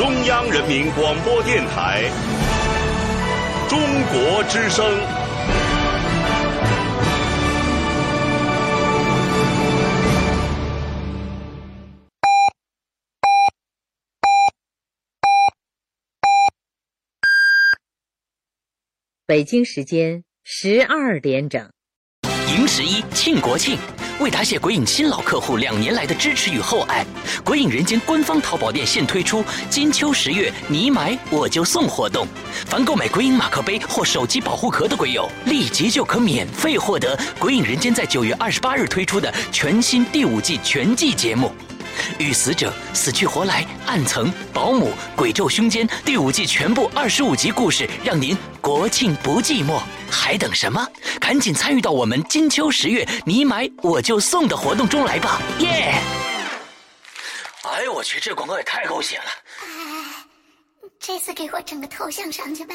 中央人民广播电台中国之声。北京时间十二点整。迎十一庆国庆，为答谢鬼影新老客户两年来的支持与厚爱，鬼影人间官方淘宝店现推出金秋十月你买我就送活动，凡购买鬼影马克杯或手机保护壳的鬼友，立即就可免费获得鬼影人间在九月二十八日推出的全新第五季全季节目。与死者、死去活来、暗层、保姆、鬼咒凶间第五季全部二十五集故事，让您国庆不寂寞，还等什么？赶紧参与到我们金秋十月你买我就送的活动中来吧！耶！哎呦我去，这广告也太狗血了！哎这次给我整个头像上去呗！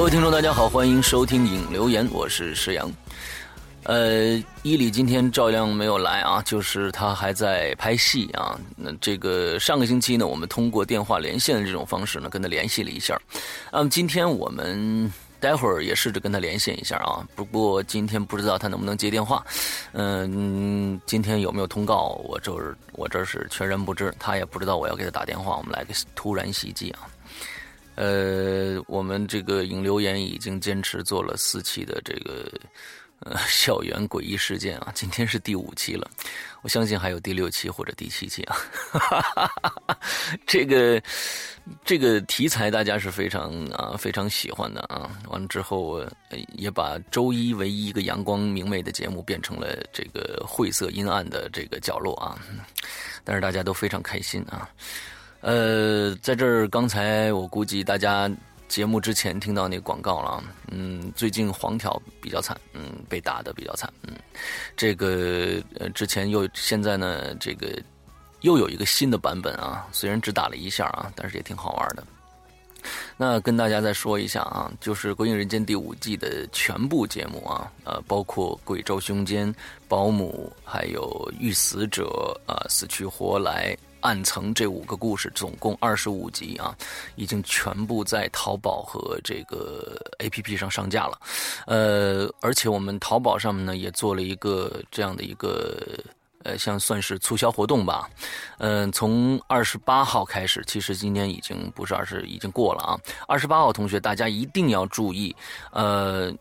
各位听众，大家好，欢迎收听影留言，我是石阳。呃，伊里今天照样没有来啊，就是他还在拍戏啊。那这个上个星期呢，我们通过电话连线的这种方式呢，跟他联系了一下。那么今天我们待会儿也试着跟他连线一下啊。不过今天不知道他能不能接电话。嗯，今天有没有通告，我这我这是全然不知。他也不知道我要给他打电话，我们来个突然袭击啊。呃，我们这个引留言已经坚持做了四期的这个 呃校园诡异事件啊，今天是第五期了，我相信还有第六期或者第七期啊。哈哈哈这个这个题材大家是非常啊非常喜欢的啊，完了之后也把周一唯一一个阳光明媚的节目变成了这个晦涩阴暗的这个角落啊，但是大家都非常开心啊。呃，在这儿，刚才我估计大家节目之前听到那广告了，嗯，最近黄条比较惨，嗯，被打的比较惨，嗯，这个呃，之前又现在呢，这个又有一个新的版本啊，虽然只打了一下啊，但是也挺好玩的。那跟大家再说一下啊，就是《鬼影人间》第五季的全部节目啊，呃，包括《鬼咒凶间》、保姆，还有遇死者啊，死去活来。暗层这五个故事总共二十五集啊，已经全部在淘宝和这个 A P P 上上架了，呃，而且我们淘宝上面呢也做了一个这样的一个呃，像算是促销活动吧，嗯，从二十八号开始，其实今天已经不是二十，已经过了啊。二十八号同学，大家一定要注意，呃，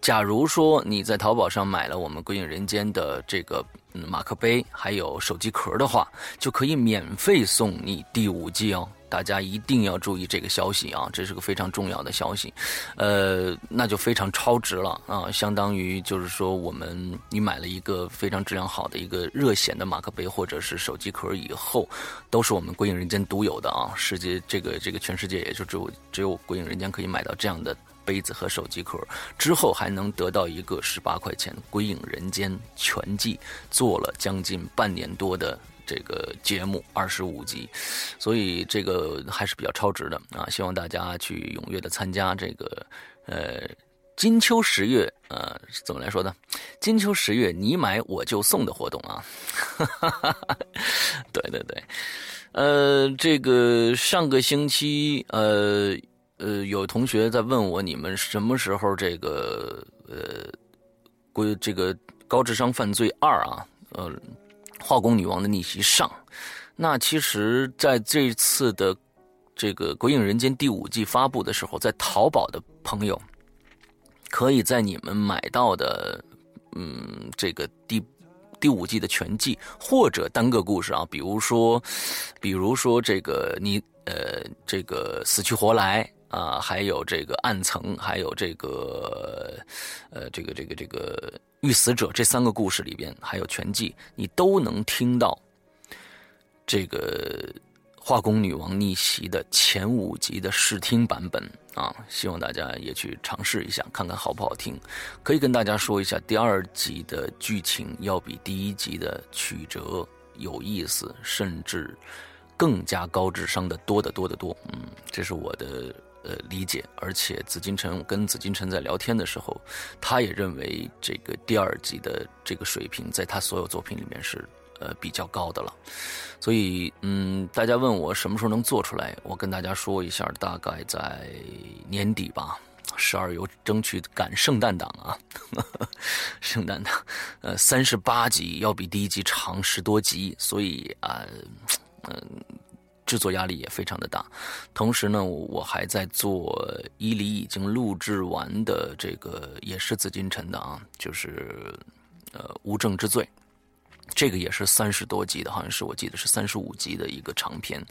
假如说你在淘宝上买了我们《鬼影人间》的这个。马克杯还有手机壳的话，就可以免费送你第五季哦！大家一定要注意这个消息啊，这是个非常重要的消息。呃，那就非常超值了啊，相当于就是说，我们你买了一个非常质量好的一个热显的马克杯或者是手机壳以后，都是我们鬼影人间独有的啊！世界这个这个全世界也就只有只有鬼影人间可以买到这样的。杯子和手机壳之后还能得到一个十八块钱《归影人间》全季，做了将近半年多的这个节目二十五集，所以这个还是比较超值的啊！希望大家去踊跃的参加这个呃金秋十月呃怎么来说呢？金秋十月你买我就送的活动啊！对对对，呃，这个上个星期呃。呃，有同学在问我，你们什么时候这个呃，归这个高智商犯罪二啊，呃，化工女王的逆袭上？那其实在这次的这个《鬼影人间》第五季发布的时候，在淘宝的朋友，可以在你们买到的嗯这个第第五季的全季或者单个故事啊，比如说，比如说这个你呃这个死去活来啊，还有这个暗层，还有这个呃这个这个这个遇死者这三个故事里边，还有全季，你都能听到这个化工女王逆袭的前五集的试听版本。啊，希望大家也去尝试一下，看看好不好听。可以跟大家说一下，第二集的剧情要比第一集的曲折有意思，甚至更加高智商的多得多得多。嗯，这是我的呃理解。而且紫金城跟紫金城在聊天的时候，他也认为这个第二集的这个水平，在他所有作品里面是。呃，比较高的了，所以嗯，大家问我什么时候能做出来，我跟大家说一下，大概在年底吧，十二月争取赶圣诞档啊，圣诞档，呃，三十八集要比第一集长十多集，所以啊，嗯，制作压力也非常的大。同时呢，我还在做伊犁已经录制完的这个，也是紫禁城的啊，就是呃，无证之罪。这个也是三十多集的，好像是我记得是三十五集的一个长篇，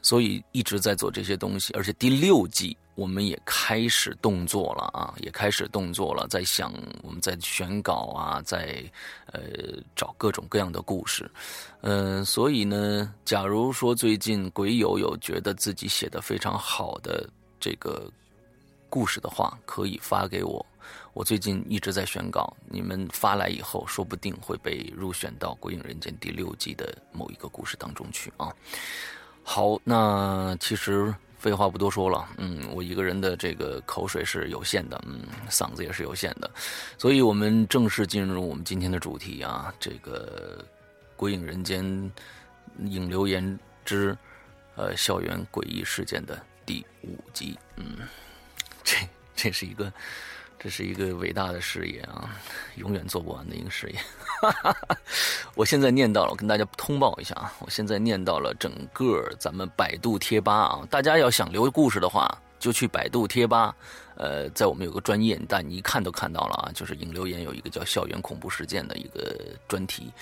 所以一直在做这些东西。而且第六季我们也开始动作了啊，也开始动作了，在想我们在选稿啊，在呃找各种各样的故事。嗯，所以呢，假如说最近鬼友有觉得自己写的非常好的这个故事的话，可以发给我。我最近一直在选稿，你们发来以后，说不定会被入选到《鬼影人间》第六季的某一个故事当中去啊。好，那其实废话不多说了，嗯，我一个人的这个口水是有限的，嗯，嗓子也是有限的，所以我们正式进入我们今天的主题啊，这个《鬼影人间》影流言之呃校园诡异事件的第五集，嗯，这这是一个。这是一个伟大的事业啊，永远做不完的一个事业。我现在念到了，我跟大家通报一下啊，我现在念到了整个咱们百度贴吧啊，大家要想留故事的话，就去百度贴吧，呃，在我们有个专业，但你一看都看到了啊，就是引留言有一个叫校园恐怖事件的一个专题，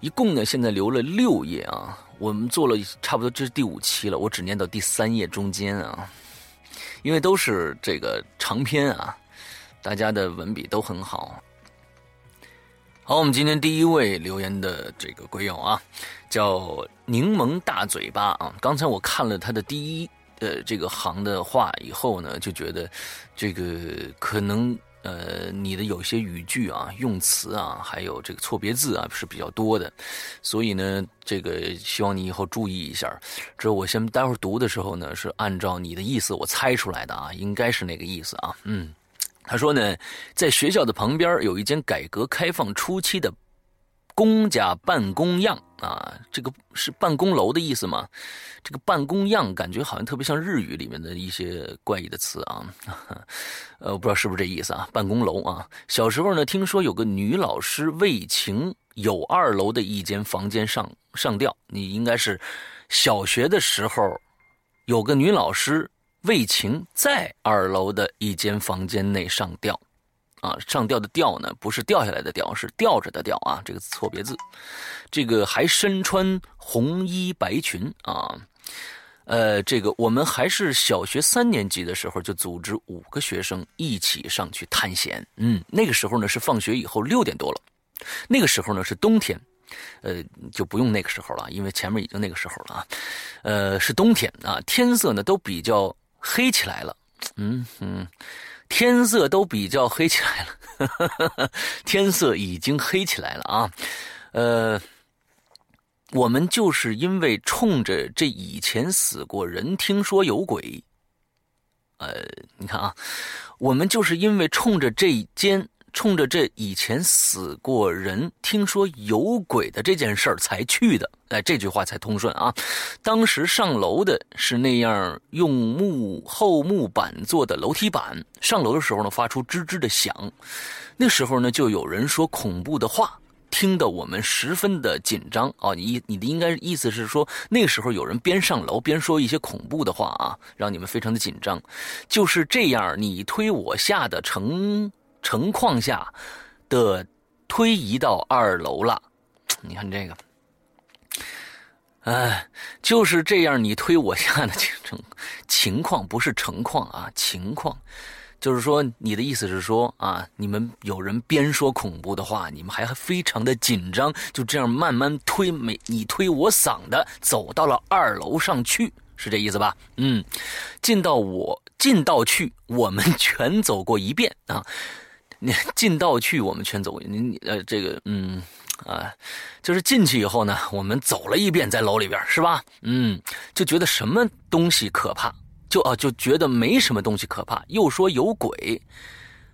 一共呢现在留了六页啊，我们做了差不多这是第五期了，我只念到第三页中间啊，因为都是这个长篇啊。大家的文笔都很好。好，我们今天第一位留言的这个鬼友啊，叫柠檬大嘴巴啊。刚才我看了他的第一呃这个行的话以后呢，就觉得这个可能呃你的有些语句啊、用词啊，还有这个错别字啊是比较多的，所以呢，这个希望你以后注意一下。这我先待会儿读的时候呢，是按照你的意思我猜出来的啊，应该是那个意思啊，嗯。他说呢，在学校的旁边有一间改革开放初期的公家办公样啊，这个是办公楼的意思吗？这个办公样感觉好像特别像日语里面的一些怪异的词啊，呃，我不知道是不是这意思啊？办公楼啊，小时候呢，听说有个女老师为情有二楼的一间房间上上吊，你应该是小学的时候有个女老师。魏晴在二楼的一间房间内上吊，啊，上吊的吊呢，不是掉下来的吊，是吊着的吊啊，这个错别字。这个还身穿红衣白裙啊，呃，这个我们还是小学三年级的时候就组织五个学生一起上去探险。嗯，那个时候呢是放学以后六点多了，那个时候呢是冬天，呃，就不用那个时候了，因为前面已经那个时候了啊，呃，是冬天啊，天色呢都比较。黑起来了，嗯嗯，天色都比较黑起来了，天色已经黑起来了啊，呃，我们就是因为冲着这以前死过人，听说有鬼，呃，你看啊，我们就是因为冲着这间。冲着这以前死过人，听说有鬼的这件事儿才去的，哎，这句话才通顺啊。当时上楼的是那样用木厚木板做的楼梯板，上楼的时候呢，发出吱吱的响。那时候呢，就有人说恐怖的话，听得我们十分的紧张啊。你你的应该意思是说，那时候有人边上楼边说一些恐怖的话啊，让你们非常的紧张。就是这样，你推我下的成。情况下的推移到二楼了。你看这个，哎，就是这样你推我下的情情况，不是情况啊，情况。就是说，你的意思是说啊，你们有人边说恐怖的话，你们还非常的紧张，就这样慢慢推，没你推我搡的，走到了二楼上去，是这意思吧？嗯，进到我进到去，我们全走过一遍啊。你 进到去，我们全走。你呃，这个嗯啊，就是进去以后呢，我们走了一遍，在楼里边是吧？嗯，就觉得什么东西可怕。就啊，就觉得没什么东西可怕，又说有鬼，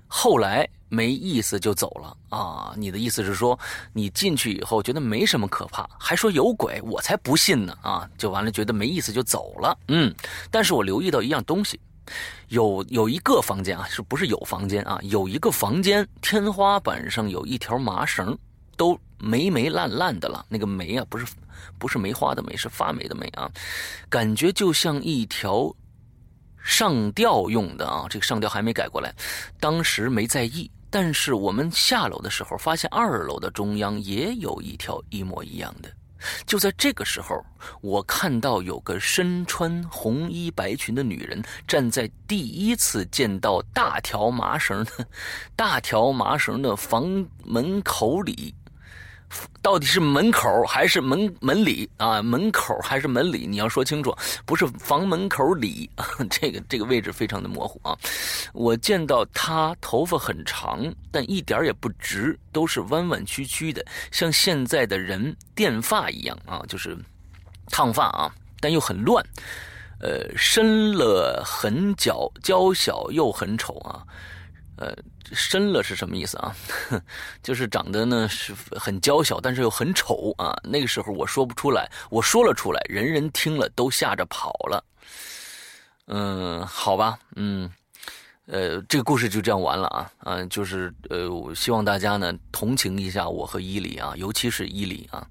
后来没意思就走了啊。你的意思是说，你进去以后觉得没什么可怕，还说有鬼，我才不信呢啊！就完了，觉得没意思就走了。嗯，但是我留意到一样东西，有有一个房间啊，是不是有房间啊？有一个房间天花板上有一条麻绳，都霉霉烂烂的了。那个霉啊，不是不是梅花的霉，是发霉的霉啊，感觉就像一条。上吊用的啊，这个上吊还没改过来，当时没在意。但是我们下楼的时候，发现二楼的中央也有一条一模一样的。就在这个时候，我看到有个身穿红衣白裙的女人站在第一次见到大条麻绳的 大条麻绳的房门口里。到底是门口还是门门里啊？门口还是门里？你要说清楚，不是房门口里。这个这个位置非常的模糊啊。我见到他头发很长，但一点也不直，都是弯弯曲曲的，像现在的人电发一样啊，就是烫发啊，但又很乱。呃，深了很娇娇小又很丑啊。呃，深了是什么意思啊？就是长得呢是很娇小，但是又很丑啊。那个时候我说不出来，我说了出来，人人听了都吓着跑了。嗯，好吧，嗯，呃，这个故事就这样完了啊。嗯，就是呃，我希望大家呢同情一下我和伊犁啊，尤其是伊犁啊。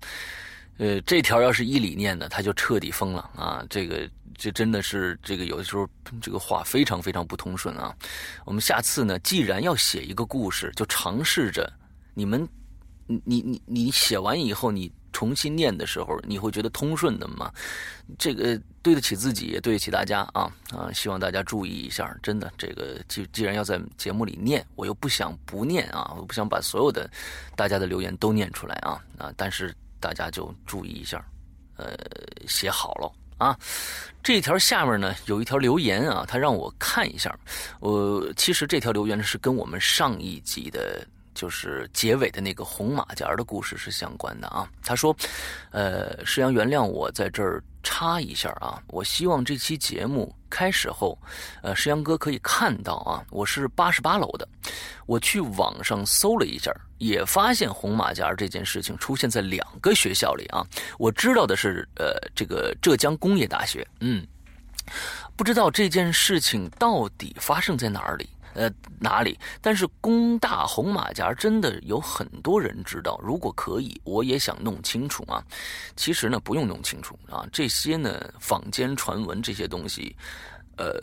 呃，这条要是一理念的，他就彻底疯了啊。这个。这真的是这个有的时候这个话非常非常不通顺啊！我们下次呢，既然要写一个故事，就尝试着你们，你你你写完以后，你重新念的时候，你会觉得通顺的吗？这个对得起自己，也对得起大家啊啊！希望大家注意一下，真的，这个既既然要在节目里念，我又不想不念啊，我不想把所有的大家的留言都念出来啊啊！但是大家就注意一下，呃，写好了。啊，这条下面呢有一条留言啊，他让我看一下。我其实这条留言是跟我们上一集的，就是结尾的那个红马甲的故事是相关的啊。他说：“呃，师阳，原谅我在这儿插一下啊，我希望这期节目。”开始后，呃，石阳哥可以看到啊，我是八十八楼的。我去网上搜了一下，也发现红马甲这件事情出现在两个学校里啊。我知道的是，呃，这个浙江工业大学，嗯，不知道这件事情到底发生在哪里，呃，哪里？但是工大红马甲真的有很多人知道。如果可以，我也想弄清楚啊。其实呢，不用弄清楚啊，这些呢，坊间传闻这些东西。呃，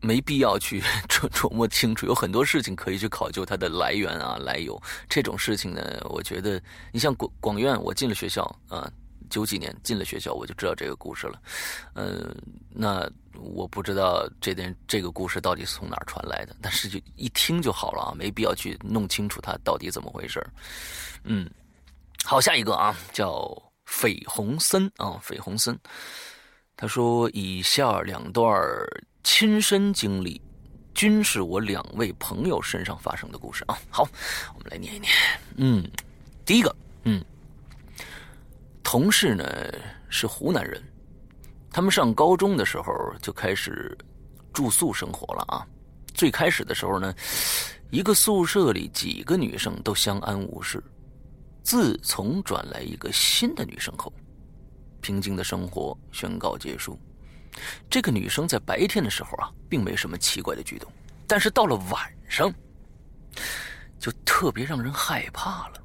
没必要去 琢琢磨清楚，有很多事情可以去考究它的来源啊、来由。这种事情呢，我觉得你像广广院，我进了学校啊，九几年进了学校，我就知道这个故事了。呃，那我不知道这点这个故事到底是从哪儿传来的，但是就一听就好了啊，没必要去弄清楚它到底怎么回事嗯，好，下一个啊，叫绯红森啊，绯红森。他说：“以下两段亲身经历，均是我两位朋友身上发生的故事啊。好，我们来念一念。嗯，第一个，嗯，同事呢是湖南人，他们上高中的时候就开始住宿生活了啊。最开始的时候呢，一个宿舍里几个女生都相安无事。自从转来一个新的女生后。”平静的生活宣告结束。这个女生在白天的时候啊，并没什么奇怪的举动，但是到了晚上，就特别让人害怕了。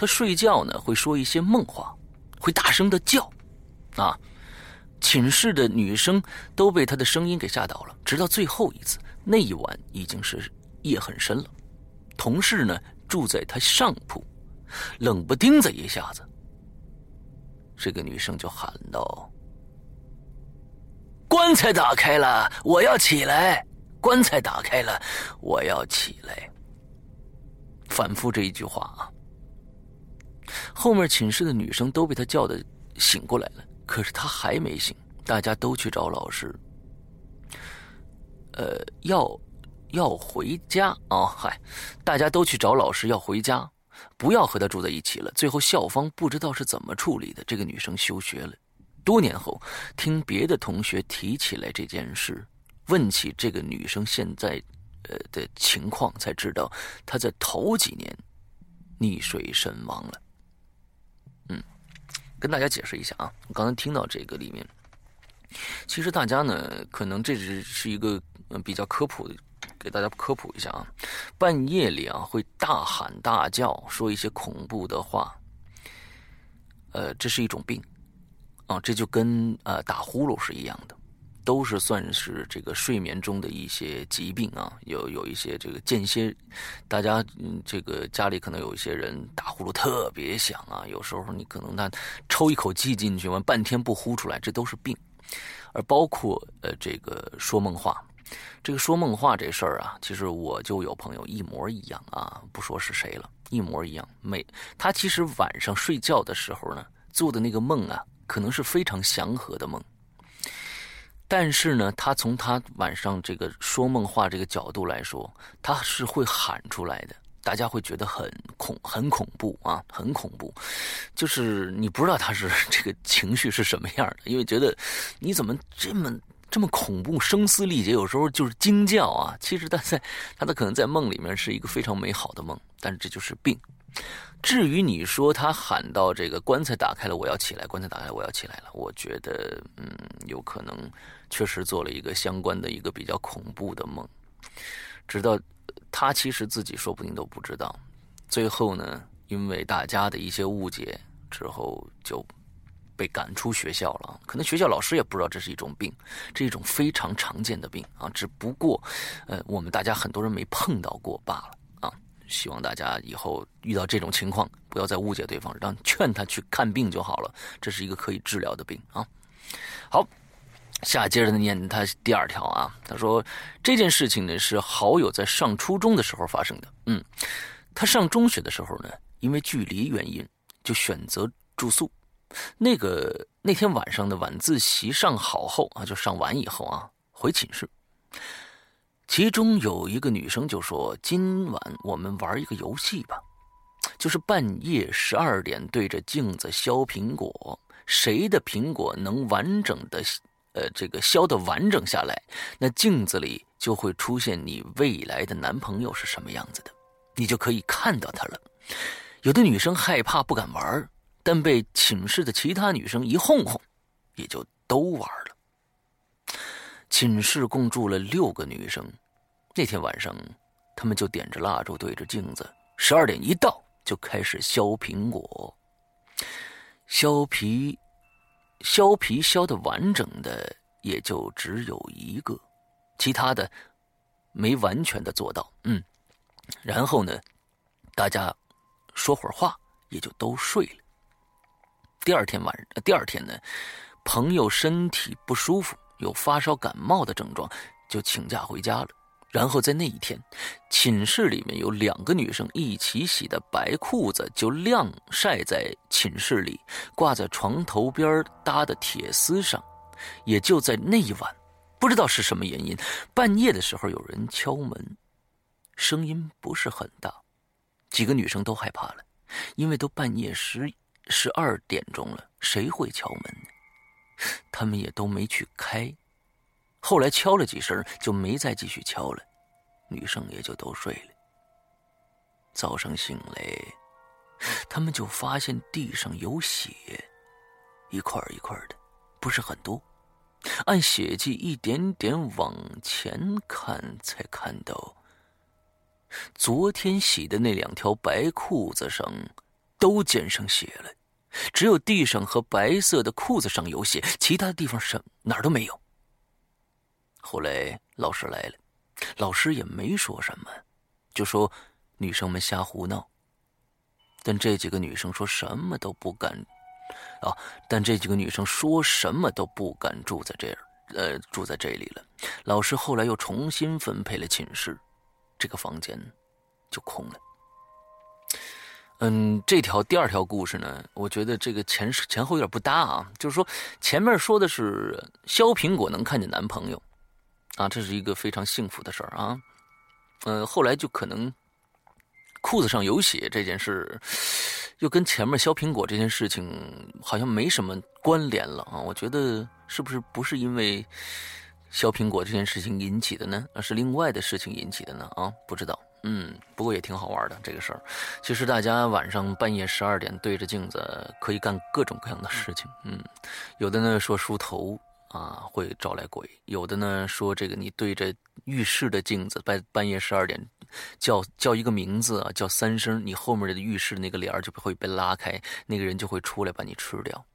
他睡觉呢，会说一些梦话，会大声的叫，啊，寝室的女生都被他的声音给吓倒了。直到最后一次，那一晚已经是夜很深了，同事呢住在他上铺，冷不丁的一下子，这个女生就喊道：“棺材打开了，我要起来！棺材打开了，我要起来！”反复这一句话啊。后面寝室的女生都被他叫的醒过来了，可是他还没醒，大家都去找老师。呃，要要回家啊！嗨，大家都去找老师要回家，不要和他住在一起了。最后校方不知道是怎么处理的，这个女生休学了。多年后，听别的同学提起来这件事，问起这个女生现在呃的情况，才知道她在头几年溺水身亡了。跟大家解释一下啊，我刚才听到这个里面，其实大家呢，可能这只是一个。比较科普的，给大家科普一下啊。半夜里啊，会大喊大叫，说一些恐怖的话。呃，这是一种病啊，这就跟呃打呼噜是一样的，都是算是这个睡眠中的一些疾病啊。有有一些这个间歇，大家嗯，这个家里可能有一些人打呼噜特别响啊，有时候你可能他抽一口气进去完半天不呼出来，这都是病。而包括呃这个说梦话。这个说梦话这事儿啊，其实我就有朋友一模一样啊，不说是谁了，一模一样。每他其实晚上睡觉的时候呢，做的那个梦啊，可能是非常祥和的梦。但是呢，他从他晚上这个说梦话这个角度来说，他是会喊出来的，大家会觉得很恐很恐怖啊，很恐怖。就是你不知道他是这个情绪是什么样的，因为觉得你怎么这么。这么恐怖、声嘶力竭，有时候就是惊叫啊！其实他在他的可能在梦里面是一个非常美好的梦，但是这就是病。至于你说他喊到这个棺材打开了，我要起来，棺材打开，我要起来了，我觉得嗯，有可能确实做了一个相关的一个比较恐怖的梦，直到他其实自己说不定都不知道。最后呢，因为大家的一些误解之后就。被赶出学校了，可能学校老师也不知道这是一种病，这是一种非常常见的病啊。只不过，呃，我们大家很多人没碰到过罢了。希望大家以后遇到这种情况，不要再误解对方，让劝他去看病就好了。这是一个可以治疗的病啊。好，下接着念他第二条啊。他说这件事情呢是好友在上初中的时候发生的。嗯，他上中学的时候呢，因为距离原因，就选择住宿。那个那天晚上的晚自习上好后啊，就上完以后啊，回寝室。其中有一个女生就说：“今晚我们玩一个游戏吧，就是半夜十二点对着镜子削苹果，谁的苹果能完整的，呃，这个削的完整下来，那镜子里就会出现你未来的男朋友是什么样子的，你就可以看到他了。”有的女生害怕不敢玩。但被寝室的其他女生一哄哄，也就都玩了。寝室共住了六个女生，那天晚上，她们就点着蜡烛对着镜子，十二点一到就开始削苹果。削皮，削皮削的完整的也就只有一个，其他的没完全的做到。嗯，然后呢，大家说会儿话，也就都睡了。第二天晚上，第二天呢，朋友身体不舒服，有发烧感冒的症状，就请假回家了。然后在那一天，寝室里面有两个女生一起洗的白裤子就晾晒在寝室里，挂在床头边搭的铁丝上。也就在那一晚，不知道是什么原因，半夜的时候有人敲门，声音不是很大，几个女生都害怕了，因为都半夜十。十二点钟了，谁会敲门呢？他们也都没去开。后来敲了几声，就没再继续敲了，女生也就都睡了。早上醒来，他们就发现地上有血，一块一块的，不是很多。按血迹一点点往前看，才看到昨天洗的那两条白裤子上都溅上血了。只有地上和白色的裤子上有血，其他地方什哪儿都没有。后来老师来了，老师也没说什么，就说女生们瞎胡闹。但这几个女生说什么都不敢，啊！但这几个女生说什么都不敢住在这儿，呃，住在这里了。老师后来又重新分配了寝室，这个房间就空了。嗯，这条第二条故事呢，我觉得这个前前后有点不搭啊。就是说，前面说的是削苹果能看见男朋友，啊，这是一个非常幸福的事儿啊。嗯，后来就可能。裤子上有血这件事，又跟前面削苹果这件事情好像没什么关联了啊！我觉得是不是不是因为削苹果这件事情引起的呢？而是另外的事情引起的呢？啊，不知道。嗯，不过也挺好玩的这个事儿。其实大家晚上半夜十二点对着镜子可以干各种各样的事情。嗯，有的呢说梳头。啊，会招来鬼。有的呢说，这个你对着浴室的镜子，半半夜十二点叫叫一个名字啊，叫三声，你后面的浴室那个帘就会被拉开，那个人就会出来把你吃掉。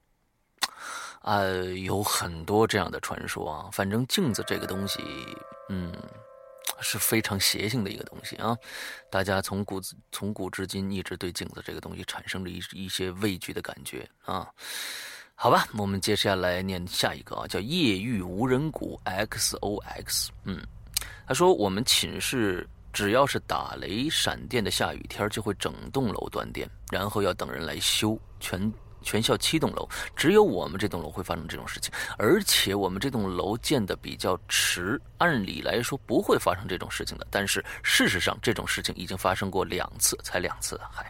啊，有很多这样的传说啊。反正镜子这个东西，嗯，是非常邪性的一个东西啊。大家从古从古至今一直对镜子这个东西产生了一一些畏惧的感觉啊。好吧，我们接下来念下一个啊，叫夜遇无人谷 X O X。嗯，他说我们寝室只要是打雷闪电的下雨天，就会整栋楼断电，然后要等人来修。全全校七栋楼，只有我们这栋楼会发生这种事情，而且我们这栋楼建的比较迟，按理来说不会发生这种事情的。但是事实上，这种事情已经发生过两次，才两次，还，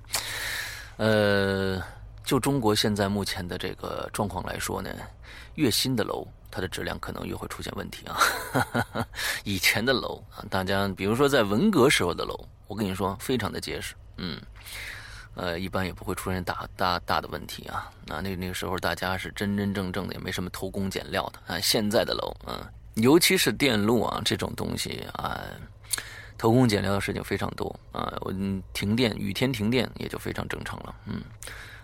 呃。就中国现在目前的这个状况来说呢，越新的楼，它的质量可能越会出现问题啊。以前的楼啊，大家比如说在文革时候的楼，我跟你说非常的结实，嗯，呃，一般也不会出现大大大的问题啊。那那那个时候大家是真真正正的，也没什么偷工减料的啊。现在的楼，嗯，尤其是电路啊这种东西啊，偷工减料的事情非常多啊。我停电，雨天停电也就非常正常了，嗯。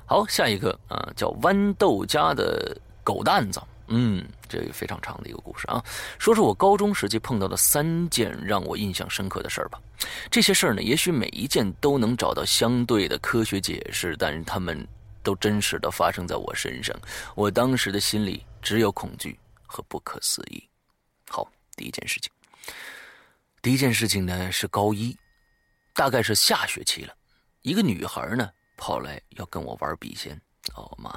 好，下一个啊，叫豌豆家的狗蛋子。嗯，这个非常长的一个故事啊。说说我高中时期碰到的三件让我印象深刻的事儿吧。这些事儿呢，也许每一件都能找到相对的科学解释，但是他们都真实的发生在我身上。我当时的心里只有恐惧和不可思议。好，第一件事情，第一件事情呢是高一，大概是下学期了，一个女孩呢。跑来要跟我玩笔仙，哦妈，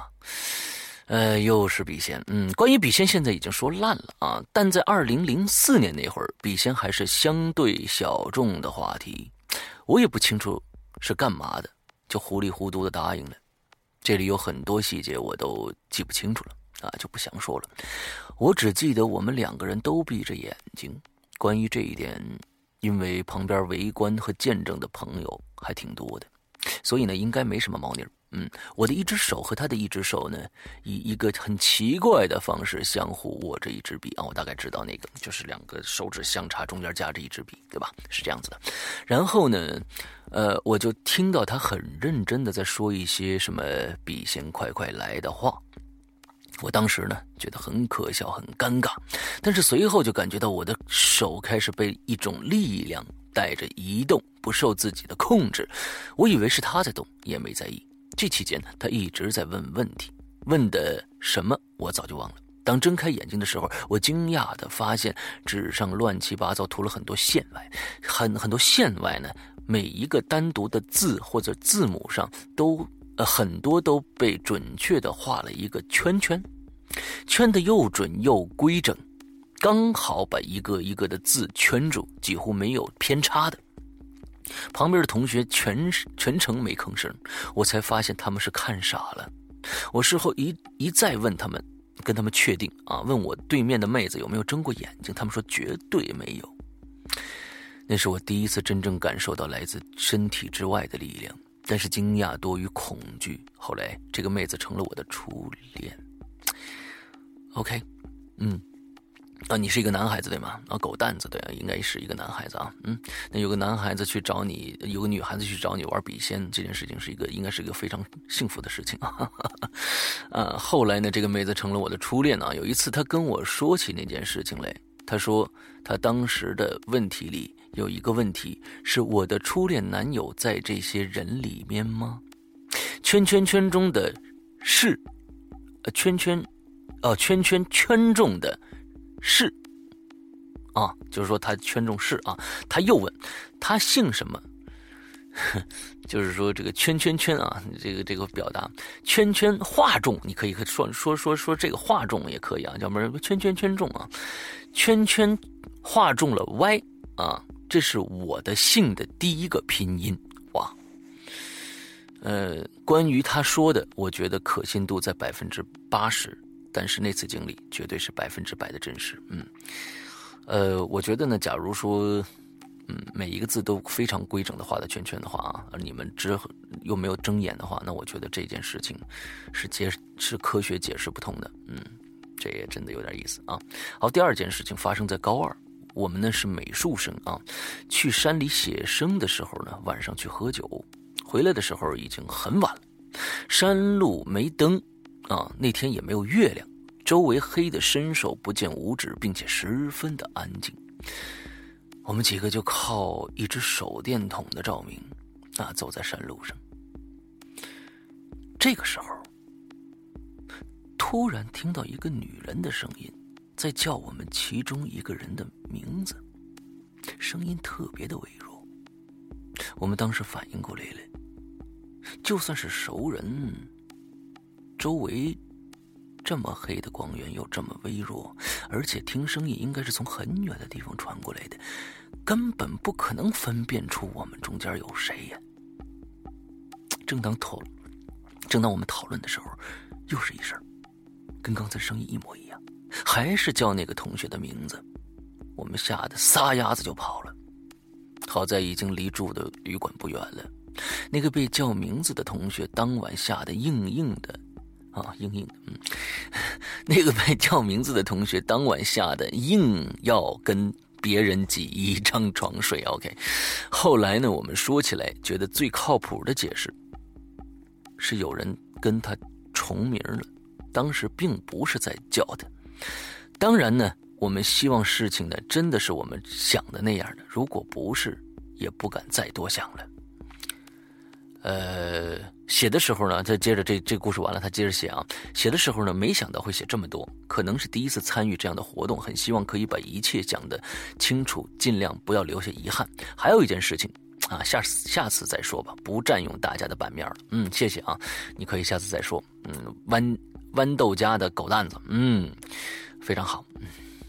呃，又是笔仙。嗯，关于笔仙，现在已经说烂了啊。但在二零零四年那会儿，笔仙还是相对小众的话题。我也不清楚是干嘛的，就糊里糊涂的答应了。这里有很多细节我都记不清楚了啊，就不详说了。我只记得我们两个人都闭着眼睛。关于这一点，因为旁边围观和见证的朋友还挺多的。所以呢，应该没什么猫腻儿。嗯，我的一只手和他的一只手呢，以一个很奇怪的方式相互握着一支笔啊。我大概知道那个就是两个手指相差，中间夹着一支笔，对吧？是这样子的。然后呢，呃，我就听到他很认真的在说一些什么“笔仙快快来”的话。我当时呢，觉得很可笑，很尴尬。但是随后就感觉到我的手开始被一种力量。带着移动，不受自己的控制。我以为是他在动，也没在意。这期间，他一直在问问题，问的什么我早就忘了。当睁开眼睛的时候，我惊讶的发现纸上乱七八糟涂了很多线外，很很多线外呢，每一个单独的字或者字母上都呃很多都被准确的画了一个圈圈，圈的又准又规整。刚好把一个一个的字圈住，几乎没有偏差的。旁边的同学全全程没吭声，我才发现他们是看傻了。我事后一一再问他们，跟他们确定啊，问我对面的妹子有没有睁过眼睛，他们说绝对没有。那是我第一次真正感受到来自身体之外的力量，但是惊讶多于恐惧。后来这个妹子成了我的初恋。OK，嗯。啊，你是一个男孩子对吗？啊，狗蛋子对啊，应该是一个男孩子啊。嗯，那有个男孩子去找你，有个女孩子去找你玩笔仙，这件事情是一个应该是一个非常幸福的事情啊。啊，后来呢，这个妹子成了我的初恋啊。有一次，她跟我说起那件事情来，她说她当时的问题里有一个问题是：我的初恋男友在这些人里面吗？圈圈圈中的是，呃，圈圈，哦，圈圈圈中的是，啊，就是说他圈中是啊。他又问，他姓什么？就是说这个圈圈圈啊，这个这个表达圈圈画中，你可以说说说说这个画中也可以啊，叫什么圈圈圈中啊，圈圈画中了 Y 啊，这是我的姓的第一个拼音哇。呃，关于他说的，我觉得可信度在百分之八十，但是那次经历绝对是百分之百的真实。嗯，呃，我觉得呢，假如说。嗯，每一个字都非常规整的画的圈圈的话啊，而你们之后又没有睁眼的话，那我觉得这件事情是解是科学解释不通的。嗯，这也真的有点意思啊。好，第二件事情发生在高二，我们呢是美术生啊，去山里写生的时候呢，晚上去喝酒，回来的时候已经很晚了，山路没灯啊，那天也没有月亮，周围黑的伸手不见五指，并且十分的安静。我们几个就靠一只手电筒的照明，啊，走在山路上。这个时候，突然听到一个女人的声音，在叫我们其中一个人的名字，声音特别的微弱。我们当时反应过来了，就算是熟人，周围。这么黑的光源又这么微弱，而且听声音应该是从很远的地方传过来的，根本不可能分辨出我们中间有谁呀。正当讨，正当我们讨论的时候，又是一声，跟刚才声音一模一样，还是叫那个同学的名字。我们吓得撒丫子就跑了，好在已经离住的旅馆不远了。那个被叫名字的同学当晚吓得硬硬的。啊，硬硬的，嗯，那个被叫名字的同学当晚吓得硬要跟别人挤一张床睡。OK，后来呢，我们说起来觉得最靠谱的解释是有人跟他重名了，当时并不是在叫他。当然呢，我们希望事情呢真的是我们想的那样的，如果不是，也不敢再多想了。呃，写的时候呢，他接着这这故事完了，他接着写啊。写的时候呢，没想到会写这么多，可能是第一次参与这样的活动，很希望可以把一切讲得清楚，尽量不要留下遗憾。还有一件事情啊，下次下次再说吧，不占用大家的版面了。嗯，谢谢啊，你可以下次再说。嗯，豌豌豆家的狗蛋子，嗯，非常好。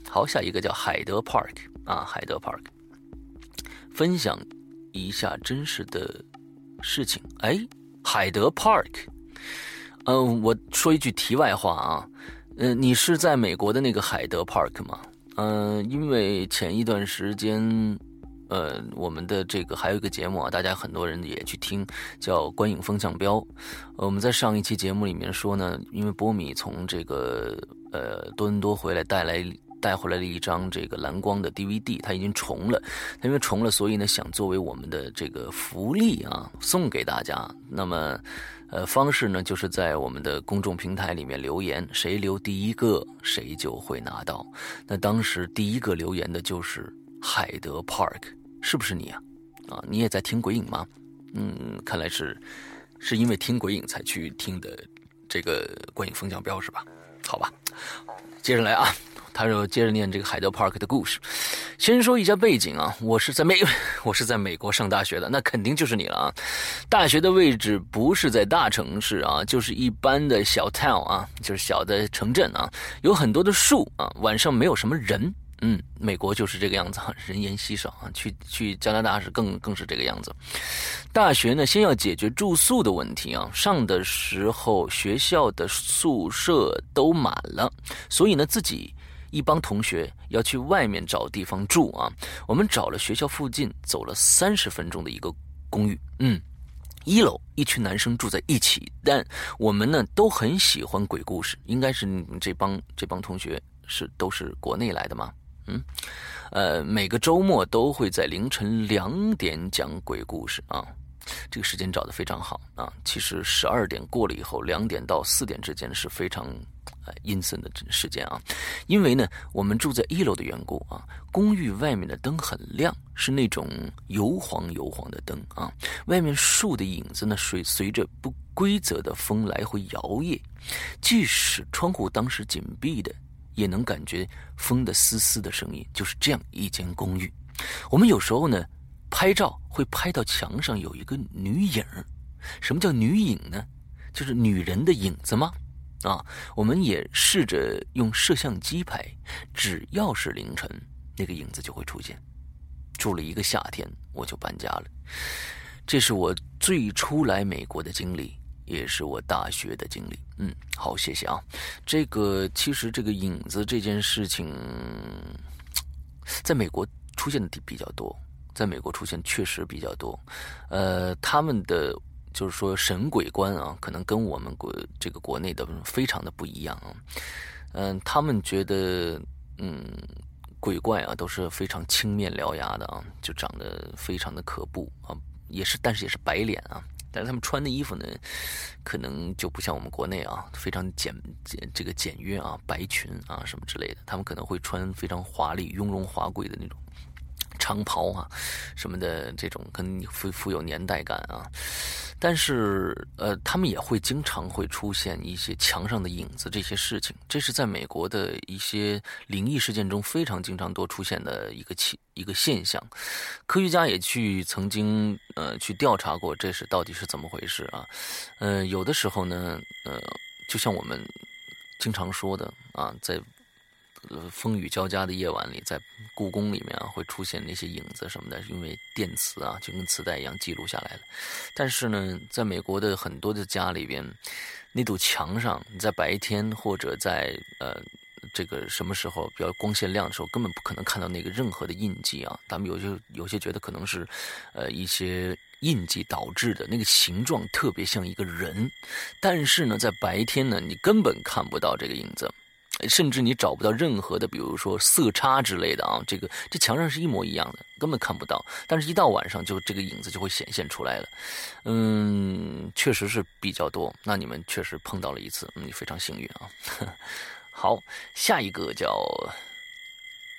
好，下一个叫海德 Park 啊，海德 Park，分享一下真实的。事情哎，海德 Park，嗯，我说一句题外话啊，嗯，你是在美国的那个海德 Park 吗？嗯，因为前一段时间，呃，我们的这个还有一个节目啊，大家很多人也去听，叫《观影风向标》。我们在上一期节目里面说呢，因为波米从这个呃多伦多回来，带来。带回来了一张这个蓝光的 DVD，它已经重了，它因为重了，所以呢想作为我们的这个福利啊送给大家。那么，呃，方式呢就是在我们的公众平台里面留言，谁留第一个谁就会拿到。那当时第一个留言的就是海德 Park，是不是你啊？啊，你也在听鬼影吗？嗯，看来是是因为听鬼影才去听的这个观影风向标是吧？好吧，接着来啊。他就接着念这个海德 Park 的故事。先说一下背景啊，我是在美，我是在美国上大学的，那肯定就是你了啊。大学的位置不是在大城市啊，就是一般的小 town 啊，就是小的城镇啊，有很多的树啊，晚上没有什么人。嗯，美国就是这个样子，人烟稀少啊。去去加拿大是更更是这个样子。大学呢，先要解决住宿的问题啊。上的时候学校的宿舍都满了，所以呢自己。一帮同学要去外面找地方住啊！我们找了学校附近走了三十分钟的一个公寓。嗯，一楼一群男生住在一起，但我们呢都很喜欢鬼故事。应该是你们这帮这帮同学是都是国内来的吗？嗯，呃，每个周末都会在凌晨两点讲鬼故事啊。这个时间找的非常好啊。其实十二点过了以后，两点到四点之间是非常呃阴森的时间啊。因为呢，我们住在一楼的缘故啊，公寓外面的灯很亮，是那种油黄油黄的灯啊。外面树的影子呢，随随着不规则的风来回摇曳，即使窗户当时紧闭的，也能感觉风的丝丝的声音。就是这样一间公寓，我们有时候呢。拍照会拍到墙上有一个女影什么叫女影呢？就是女人的影子吗？啊，我们也试着用摄像机拍，只要是凌晨，那个影子就会出现。住了一个夏天，我就搬家了。这是我最初来美国的经历，也是我大学的经历。嗯，好，谢谢啊。这个其实这个影子这件事情，在美国出现的比较多。在美国出现确实比较多，呃，他们的就是说神鬼观啊，可能跟我们国这个国内的非常的不一样啊，嗯，他们觉得嗯鬼怪啊都是非常青面獠牙的啊，就长得非常的可怖啊，也是，但是也是白脸啊，但是他们穿的衣服呢，可能就不像我们国内啊，非常简简这个简约啊，白裙啊什么之类的，他们可能会穿非常华丽、雍容华贵的那种。长袍啊，什么的这种跟富富有年代感啊，但是呃，他们也会经常会出现一些墙上的影子这些事情，这是在美国的一些灵异事件中非常经常多出现的一个气一个现象。科学家也去曾经呃去调查过，这是到底是怎么回事啊？呃，有的时候呢，呃，就像我们经常说的啊，在。风雨交加的夜晚里，在故宫里面啊，会出现那些影子什么的，因为电磁啊，就跟磁带一样记录下来了。但是呢，在美国的很多的家里边，那堵墙上，你在白天或者在呃这个什么时候比较光线亮的时候，根本不可能看到那个任何的印记啊。他们有些有些觉得可能是呃一些印记导致的，那个形状特别像一个人，但是呢，在白天呢，你根本看不到这个影子。甚至你找不到任何的，比如说色差之类的啊，这个这墙上是一模一样的，根本看不到。但是，一到晚上，就这个影子就会显现出来了。嗯，确实是比较多。那你们确实碰到了一次，你非常幸运啊。好，下一个叫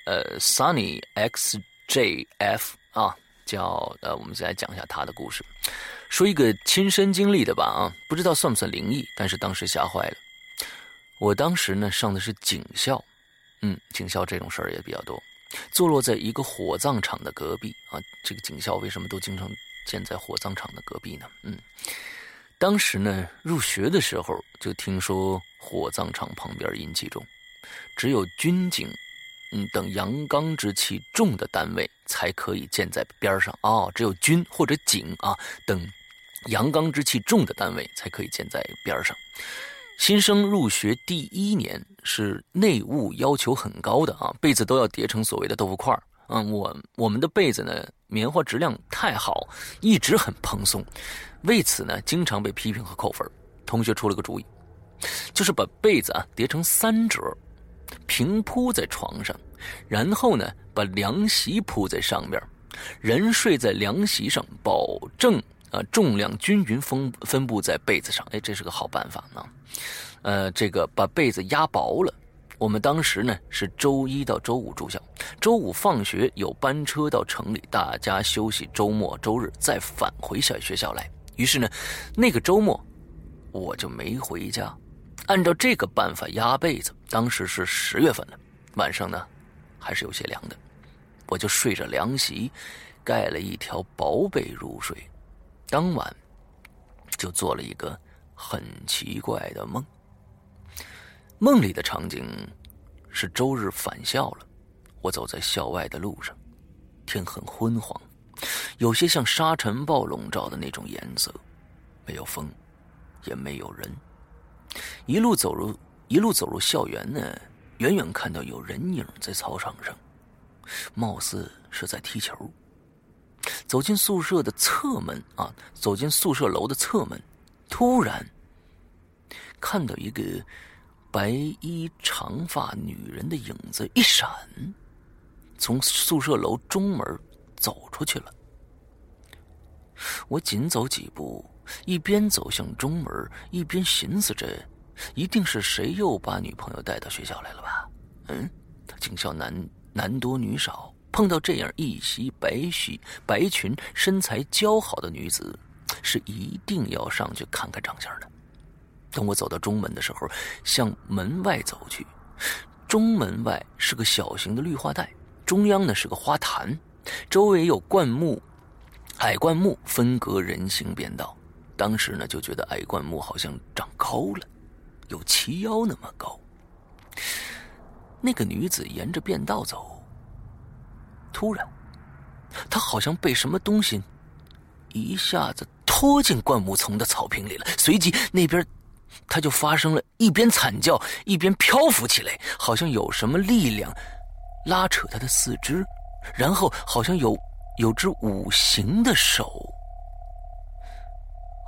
呃 Sunny XJF 啊，叫呃，我们先来讲一下他的故事，说一个亲身经历的吧啊，不知道算不算灵异，但是当时吓坏了。我当时呢上的是警校，嗯，警校这种事儿也比较多，坐落在一个火葬场的隔壁啊。这个警校为什么都经常建在火葬场的隔壁呢？嗯，当时呢入学的时候就听说火葬场旁边阴气重，只有军警，嗯等阳刚之气重的单位才可以建在边上啊。只有军或者警啊等阳刚之气重的单位才可以建在边上。新生入学第一年是内务要求很高的啊，被子都要叠成所谓的豆腐块嗯，我我们的被子呢，棉花质量太好，一直很蓬松，为此呢，经常被批评和扣分。同学出了个主意，就是把被子啊叠成三折，平铺在床上，然后呢，把凉席铺在上面，人睡在凉席上，保证。啊，重量均匀分分布在被子上，哎，这是个好办法呢。呃，这个把被子压薄了。我们当时呢是周一到周五住校，周五放学有班车到城里，大家休息，周末周日再返回小学校来。于是呢，那个周末我就没回家。按照这个办法压被子，当时是十月份了，晚上呢还是有些凉的，我就睡着凉席，盖了一条薄被入睡。当晚，就做了一个很奇怪的梦。梦里的场景是周日返校了，我走在校外的路上，天很昏黄，有些像沙尘暴笼罩的那种颜色，没有风，也没有人。一路走入一路走入校园呢，远远看到有人影在操场上，貌似是在踢球。走进宿舍的侧门啊，走进宿舍楼的侧门，突然看到一个白衣长发女人的影子一闪，从宿舍楼中门走出去了。我紧走几步，一边走向中门，一边寻思着，一定是谁又把女朋友带到学校来了吧？嗯，警校男男多女少，碰到这样一袭白须白裙、身材姣好的女子，是一定要上去看看长相的。等我走到中门的时候，向门外走去。中门外是个小型的绿化带，中央呢是个花坛，周围有灌木。矮灌木分隔人行便道，当时呢就觉得矮灌木好像长高了，有齐腰那么高。那个女子沿着便道走，突然，他好像被什么东西一下子拖进灌木丛的草坪里了。随即，那边他就发生了一边惨叫一边漂浮起来，好像有什么力量拉扯他的四肢，然后好像有。有只五行的手，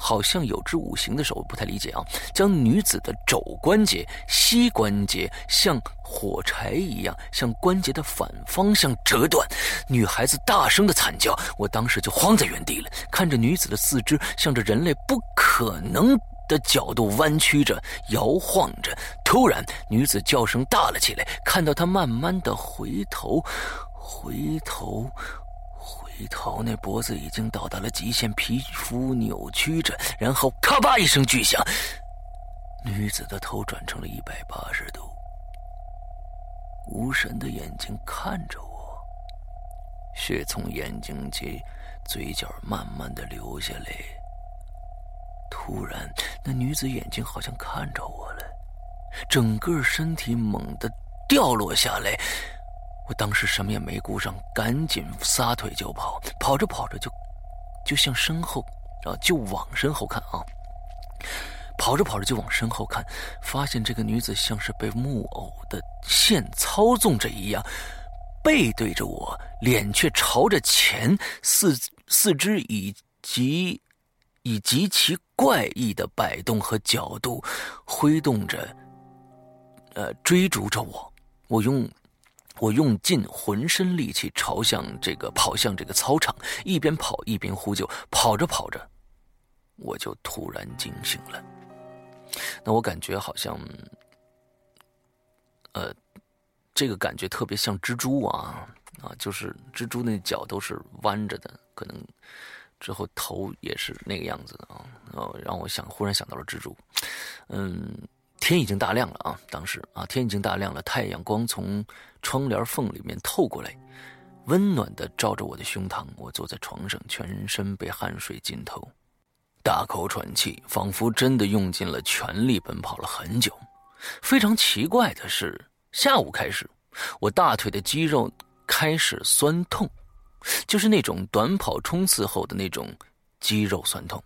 好像有只五行的手，我不太理解啊。将女子的肘关节、膝关节像火柴一样，向关节的反方向折断。女孩子大声的惨叫，我当时就慌在原地了，看着女子的四肢向着人类不可能的角度弯曲着、摇晃着。突然，女子叫声大了起来，看到她慢慢的回头，回头。回头，那脖子已经到达了极限，皮肤扭曲着，然后咔吧一声巨响，女子的头转成了一百八十度，无神的眼睛看着我，血从眼睛及嘴角慢慢的流下来。突然，那女子眼睛好像看着我了，整个身体猛地掉落下来。我当时什么也没顾上，赶紧撒腿就跑。跑着跑着就，就向身后，啊，就往身后看啊。跑着跑着就往身后看，发现这个女子像是被木偶的线操纵着一样，背对着我，脸却朝着前，四四肢以及以极其怪异的摆动和角度挥动着，呃，追逐着我。我用。我用尽浑身力气朝向这个跑向这个操场，一边跑一边呼救。跑着跑着，我就突然惊醒了。那我感觉好像，呃，这个感觉特别像蜘蛛啊啊，就是蜘蛛那脚都是弯着的，可能之后头也是那个样子的啊。哦，让我想，忽然想到了蜘蛛，嗯。天已经大亮了啊！当时啊，天已经大亮了，太阳光从窗帘缝里面透过来，温暖的照着我的胸膛。我坐在床上，全身被汗水浸透，大口喘气，仿佛真的用尽了全力奔跑了很久。非常奇怪的是，下午开始，我大腿的肌肉开始酸痛，就是那种短跑冲刺后的那种肌肉酸痛。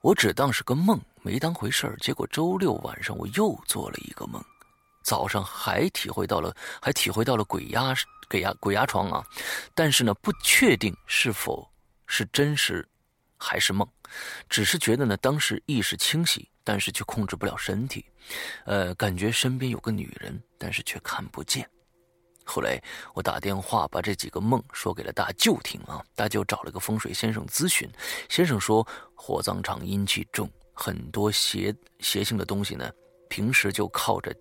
我只当是个梦。没当回事儿，结果周六晚上我又做了一个梦，早上还体会到了，还体会到了鬼压鬼压鬼压床啊！但是呢，不确定是否是真实还是梦，只是觉得呢，当时意识清晰，但是却控制不了身体，呃，感觉身边有个女人，但是却看不见。后来我打电话把这几个梦说给了大舅听啊，大舅找了个风水先生咨询，先生说火葬场阴气重。很多邪邪性的东西呢，平时就靠着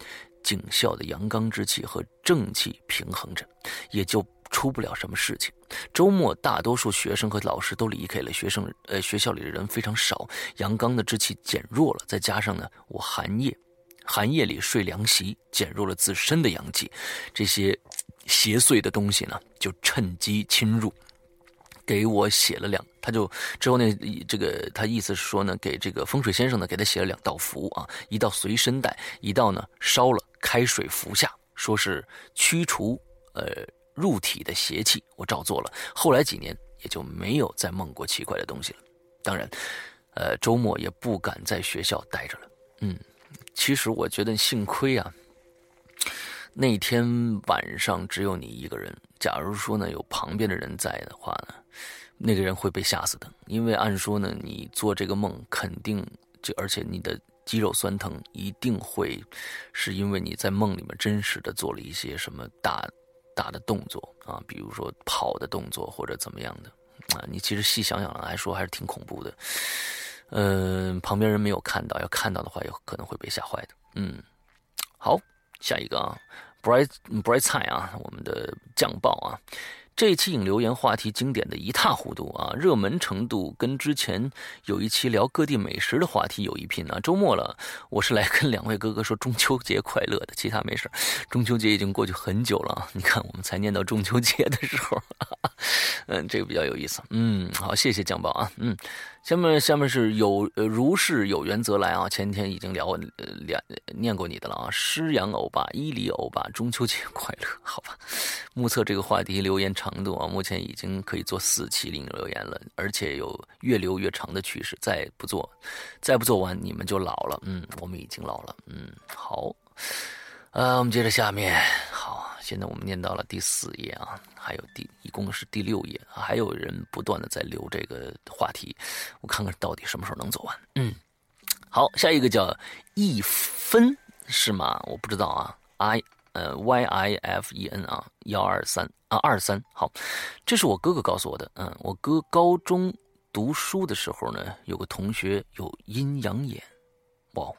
警校的阳刚之气和正气平衡着，也就出不了什么事情。周末大多数学生和老师都离开了，学生呃学校里的人非常少，阳刚的之气减弱了。再加上呢，我寒夜寒夜里睡凉席，减弱了自身的阳气，这些邪祟的东西呢，就趁机侵入。给我写了两，他就之后呢，这个他意思是说呢，给这个风水先生呢，给他写了两道符啊，一道随身带，一道呢烧了开水服下，说是驱除呃入体的邪气。我照做了，后来几年也就没有再梦过奇怪的东西了。当然，呃，周末也不敢在学校待着了。嗯，其实我觉得幸亏啊，那天晚上只有你一个人。假如说呢，有旁边的人在的话呢，那个人会被吓死的。因为按说呢，你做这个梦肯定就，而且你的肌肉酸疼一定会是因为你在梦里面真实的做了一些什么大大的动作啊，比如说跑的动作或者怎么样的。啊，你其实细想想来说还是挺恐怖的。嗯，旁边人没有看到，要看到的话，有可能会被吓坏的。嗯，好，下一个啊，bright bright 菜啊，我们的酱爆啊。这一期引留言话题经典的一塌糊涂啊，热门程度跟之前有一期聊各地美食的话题有一拼啊。周末了，我是来跟两位哥哥说中秋节快乐的，其他没事儿中秋节已经过去很久了啊，你看我们才念到中秋节的时候，嗯，这个比较有意思。嗯，好，谢谢酱宝啊，嗯。下面下面是有呃如是有缘则来啊，前天已经聊呃两念过你的了啊，诗阳欧巴、伊犁欧巴，中秋节快乐，好吧。目测这个话题留言长度啊，目前已经可以做四期零留言了，而且有越留越长的趋势。再不做，再不做完你们就老了。嗯，我们已经老了。嗯，好，呃，我们接着下面，好。现在我们念到了第四页啊，还有第一共是第六页，还有人不断的在留这个话题，我看看到底什么时候能走完。嗯，好，下一个叫一分是吗？我不知道啊，I 呃 Y I F E N 啊，幺二三啊二三，好，这是我哥哥告诉我的。嗯，我哥高中读书的时候呢，有个同学有阴阳眼，哇，哦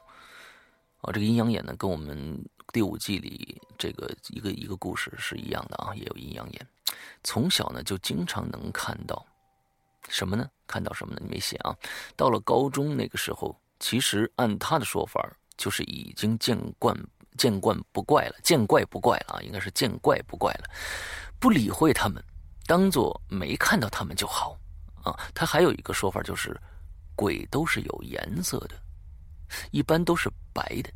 啊这个阴阳眼呢跟我们。第五季里这个一个一个故事是一样的啊，也有阴阳眼。从小呢就经常能看到什么呢？看到什么呢？你没写啊。到了高中那个时候，其实按他的说法，就是已经见惯见惯不怪了，见怪不怪了啊，应该是见怪不怪了，不理会他们，当做没看到他们就好啊。他还有一个说法就是，鬼都是有颜色的，一般都是白的，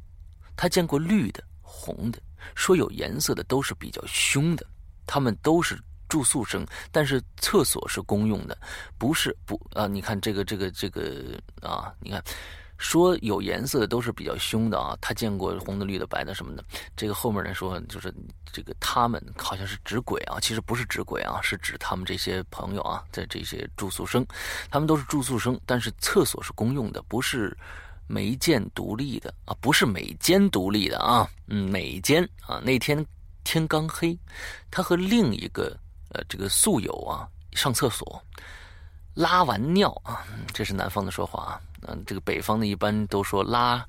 他见过绿的。红的，说有颜色的都是比较凶的，他们都是住宿生，但是厕所是公用的，不是不啊？你看这个这个这个啊，你看说有颜色的都是比较凶的啊，他见过红的、绿的、白的什么的。这个后面来说就是这个他们好像是指鬼啊，其实不是指鬼啊，是指他们这些朋友啊，在这些住宿生，他们都是住宿生，但是厕所是公用的，不是。每间独立的啊，不是每间独立的啊，嗯，每间啊。那天天刚黑，他和另一个呃这个宿友啊上厕所，拉完尿啊，这是南方的说话啊，嗯，这个北方的一般都说拉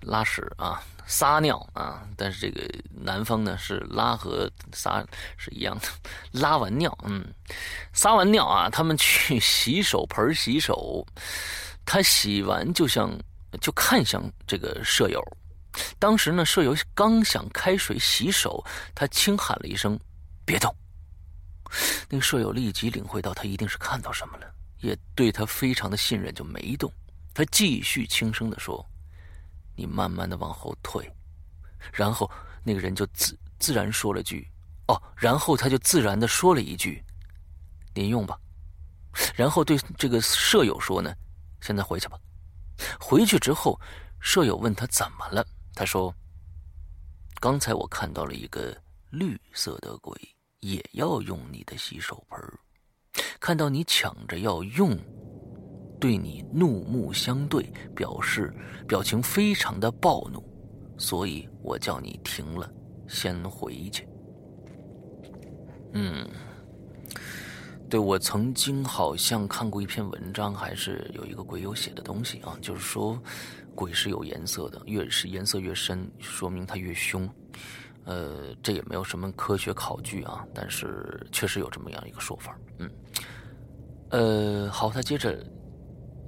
拉屎啊，撒尿啊，但是这个南方呢是拉和撒是一样的，拉完尿，嗯，撒完尿啊，他们去洗手盆洗手，他洗完就像。就看向这个舍友，当时呢，舍友刚想开水洗手，他轻喊了一声：“别动。”那个舍友立即领会到他一定是看到什么了，也对他非常的信任，就没动。他继续轻声的说：“你慢慢的往后退。”然后那个人就自自然说了句：“哦。”然后他就自然的说了一句：“您用吧。”然后对这个舍友说呢：“现在回去吧。”回去之后，舍友问他怎么了，他说：“刚才我看到了一个绿色的鬼，也要用你的洗手盆看到你抢着要用，对你怒目相对，表示表情非常的暴怒，所以我叫你停了，先回去。”嗯。对，我曾经好像看过一篇文章，还是有一个鬼友写的东西啊，就是说，鬼是有颜色的，越是颜色越深，说明它越凶。呃，这也没有什么科学考据啊，但是确实有这么样一个说法。嗯，呃，好，他接着，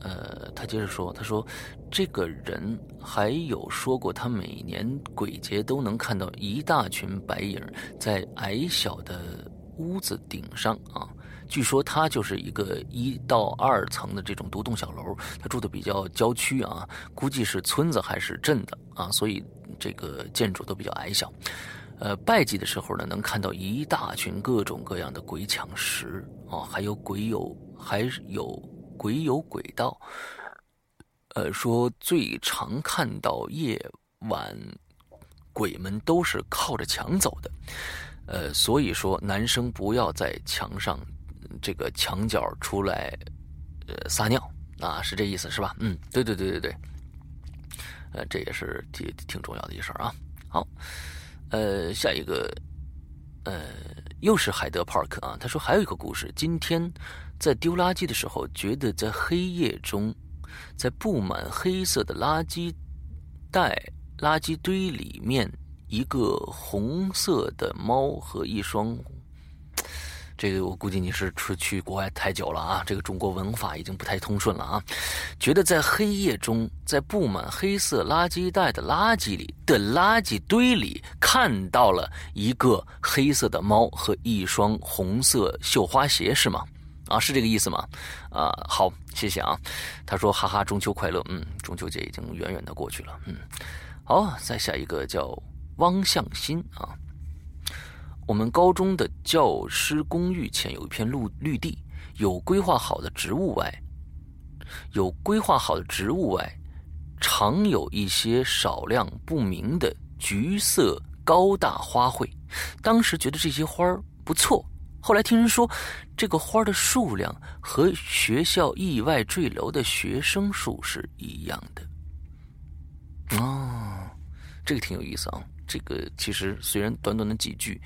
呃，他接着说，他说，这个人还有说过，他每年鬼节都能看到一大群白影在矮小的屋子顶上啊。据说他就是一个一到二层的这种独栋小楼，他住的比较郊区啊，估计是村子还是镇的啊，所以这个建筑都比较矮小。呃，拜祭的时候呢，能看到一大群各种各样的鬼抢食啊，还有鬼有还有鬼有鬼道。呃，说最常看到夜晚鬼们都是靠着墙走的，呃，所以说男生不要在墙上。这个墙角出来，呃，撒尿啊，是这意思是吧？嗯，对对对对对，呃，这也是挺挺重要的一事啊。好，呃，下一个，呃，又是海德 Park 啊，他说还有一个故事，今天在丢垃圾的时候，觉得在黑夜中，在布满黑色的垃圾袋、垃圾堆里面，一个红色的猫和一双。这个我估计你是出去国外太久了啊，这个中国文法已经不太通顺了啊。觉得在黑夜中，在布满黑色垃圾袋的垃圾里的垃圾堆里，看到了一个黑色的猫和一双红色绣花鞋，是吗？啊，是这个意思吗？啊，好，谢谢啊。他说：“哈哈，中秋快乐。”嗯，中秋节已经远远的过去了。嗯，好，再下一个叫汪向新啊。我们高中的教师公寓前有一片绿绿地，有规划好的植物外，有规划好的植物外，常有一些少量不明的橘色高大花卉。当时觉得这些花儿不错，后来听人说，这个花的数量和学校意外坠楼的学生数是一样的。哦，这个挺有意思啊。这个其实虽然短短的几句，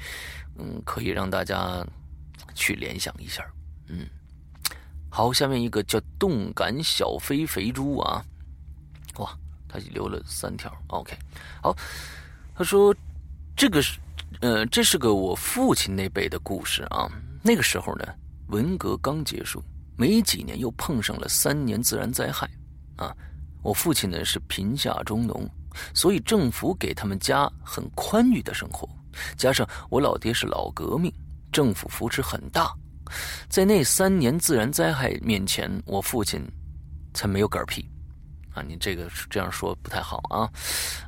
嗯，可以让大家去联想一下，嗯。好，下面一个叫动感小飞肥猪啊，哇，他留了三条，OK。好，他说这个是，呃，这是个我父亲那辈的故事啊。那个时候呢，文革刚结束，没几年又碰上了三年自然灾害啊。我父亲呢是贫下中农。所以政府给他们家很宽裕的生活，加上我老爹是老革命，政府扶持很大，在那三年自然灾害面前，我父亲才没有嗝屁，啊，你这个这样说不太好啊，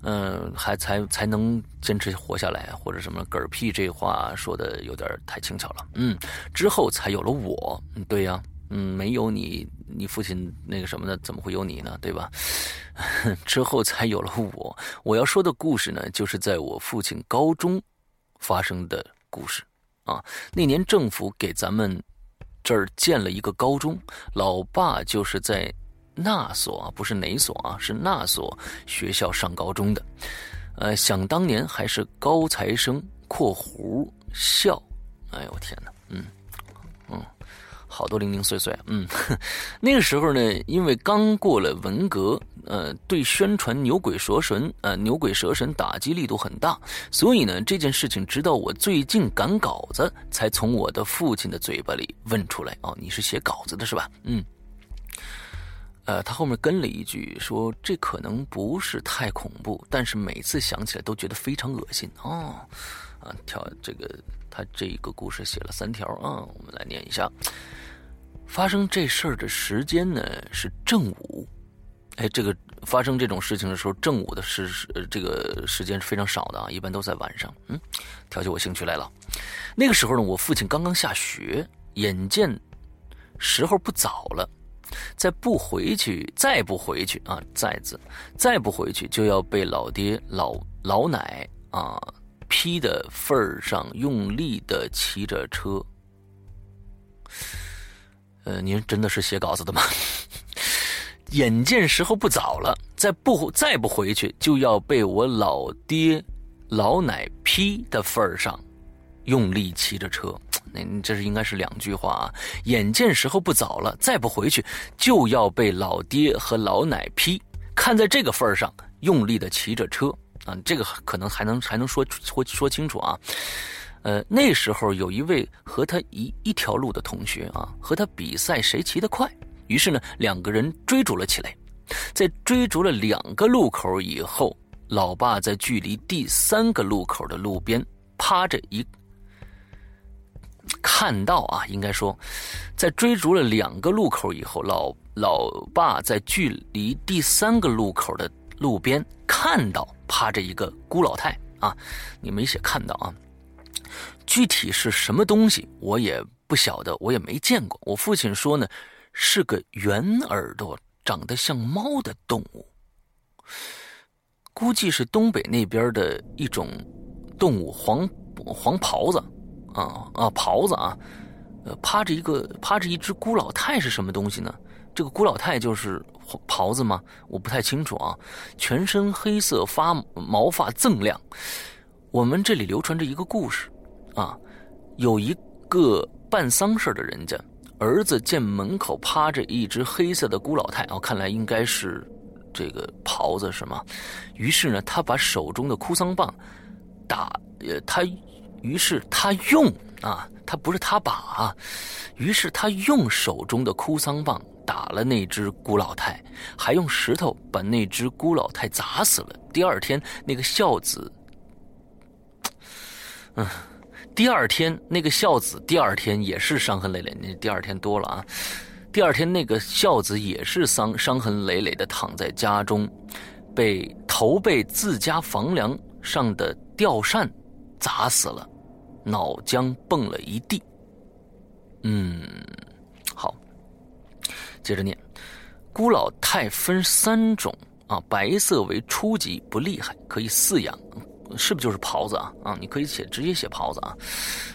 嗯，还才才能坚持活下来，或者什么嗝屁这话说的有点太轻巧了，嗯，之后才有了我，对呀。嗯，没有你，你父亲那个什么的，怎么会有你呢？对吧？之后才有了我。我要说的故事呢，就是在我父亲高中发生的故事啊。那年政府给咱们这儿建了一个高中，老爸就是在那所啊，不是哪所啊，是那所学校上高中的。呃，想当年还是高材生（括弧校）。哎呦我天哪！嗯。好多零零碎碎，嗯，那个时候呢，因为刚过了文革，呃，对宣传牛鬼蛇神，呃，牛鬼蛇神打击力度很大，所以呢，这件事情直到我最近赶稿子，才从我的父亲的嘴巴里问出来。哦，你是写稿子的是吧？嗯，呃，他后面跟了一句说，这可能不是太恐怖，但是每次想起来都觉得非常恶心。哦，啊，条这个他这个故事写了三条啊，我们来念一下。发生这事儿的时间呢是正午，哎，这个发生这种事情的时候，正午的时这个时间是非常少的啊，一般都在晚上。嗯，挑起我兴趣来了。那个时候呢，我父亲刚刚下学，眼见时候不早了，再不回去，再不回去啊，再子，再不回去就要被老爹老老奶啊批的份儿上，用力的骑着车。呃，您真的是写稿子的吗？眼见时候不早了，再不再不回去，就要被我老爹、老奶批的份儿上，用力骑着车。那这是应该是两句话啊。眼见时候不早了，再不回去，就要被老爹和老奶批。看在这个份儿上，用力的骑着车啊，这个可能还能还能说说说清楚啊。呃，那时候有一位和他一一条路的同学啊，和他比赛谁骑得快。于是呢，两个人追逐了起来。在追逐了两个路口以后，老爸在距离第三个路口的路边趴着一看到啊，应该说，在追逐了两个路口以后，老老爸在距离第三个路口的路边看到趴着一个孤老太啊，你没写看到啊。具体是什么东西，我也不晓得，我也没见过。我父亲说呢，是个圆耳朵、长得像猫的动物，估计是东北那边的一种动物，黄黄狍子啊啊狍子啊，呃，趴着一个趴着一只孤老太是什么东西呢？这个孤老太就是狍子吗？我不太清楚啊。全身黑色，发毛发锃亮。我们这里流传着一个故事。啊，有一个办丧事的人家，儿子见门口趴着一只黑色的孤老太，哦，看来应该是这个袍子是吗？于是呢，他把手中的哭丧棒打，呃，他，于是他用啊，他不是他把啊，于是他用手中的哭丧棒打了那只孤老太，还用石头把那只孤老太砸死了。第二天，那个孝子，嗯。第二天，那个孝子第二天也是伤痕累累。那第二天多了啊！第二天，那个孝子也是伤伤痕累累的躺在家中，被头被自家房梁上的吊扇砸死了，脑浆蹦了一地。嗯，好，接着念。孤老太分三种啊，白色为初级，不厉害，可以饲养。是不是就是袍子啊？啊，你可以写直接写袍子啊。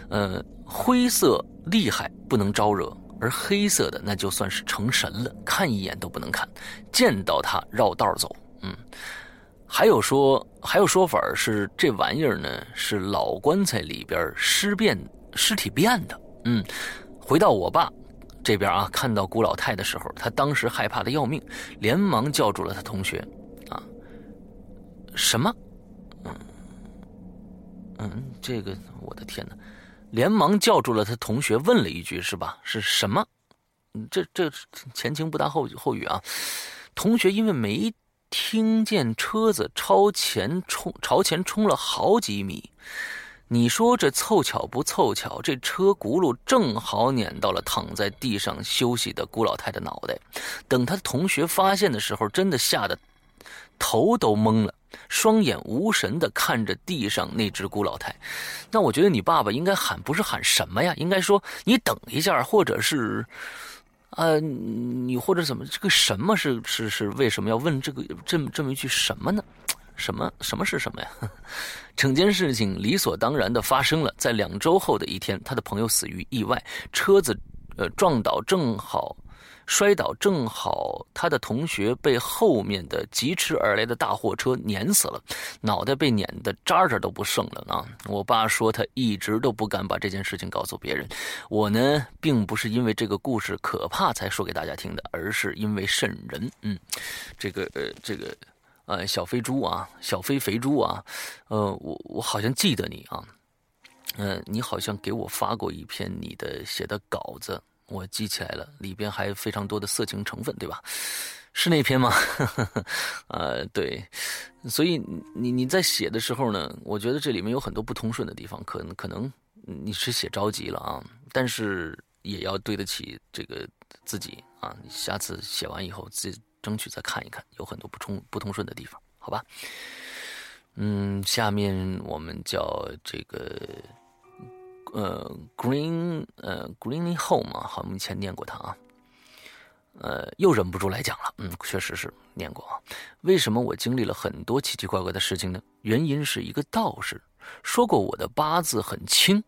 呃，灰色厉害不能招惹，而黑色的那就算是成神了，看一眼都不能看，见到他绕道走。嗯，还有说还有说法是这玩意儿呢是老棺材里边尸变尸体变的。嗯，回到我爸这边啊，看到古老太的时候，他当时害怕的要命，连忙叫住了他同学。啊，什么？嗯。这个我的天哪！连忙叫住了他同学，问了一句：“是吧？是什么？”这这前情不搭后后语啊！同学因为没听见车子超前冲朝前冲了好几米，你说这凑巧不凑巧？这车轱辘正好碾到了躺在地上休息的姑老太的脑袋。等他同学发现的时候，真的吓得头都懵了。双眼无神的看着地上那只孤老太，那我觉得你爸爸应该喊不是喊什么呀？应该说你等一下，或者是，呃，你或者怎么？这个什么是是是为什么要问这个这么这么一句什么呢？什么什么是什么呀？整件事情理所当然的发生了在两周后的一天，他的朋友死于意外，车子呃撞倒正好。摔倒正好，他的同学被后面的疾驰而来的大货车碾死了，脑袋被碾得渣渣都不剩了啊！我爸说他一直都不敢把这件事情告诉别人。我呢，并不是因为这个故事可怕才说给大家听的，而是因为瘆人。嗯，这个呃，这个呃，小飞猪啊，小飞肥猪啊，呃，我我好像记得你啊，嗯，你好像给我发过一篇你的写的稿子。我记起来了，里边还有非常多的色情成分，对吧？是那篇吗？呃，对，所以你你在写的时候呢，我觉得这里面有很多不通顺的地方，可能可能你是写着急了啊，但是也要对得起这个自己啊。你下次写完以后，自己争取再看一看，有很多不通不通顺的地方，好吧？嗯，下面我们叫这个。呃，Green，呃，Greeny Home 啊，好，我们以前念过它啊，呃，又忍不住来讲了，嗯，确实是念过啊。为什么我经历了很多奇奇怪怪的事情呢？原因是一个道士说过我的八字很轻。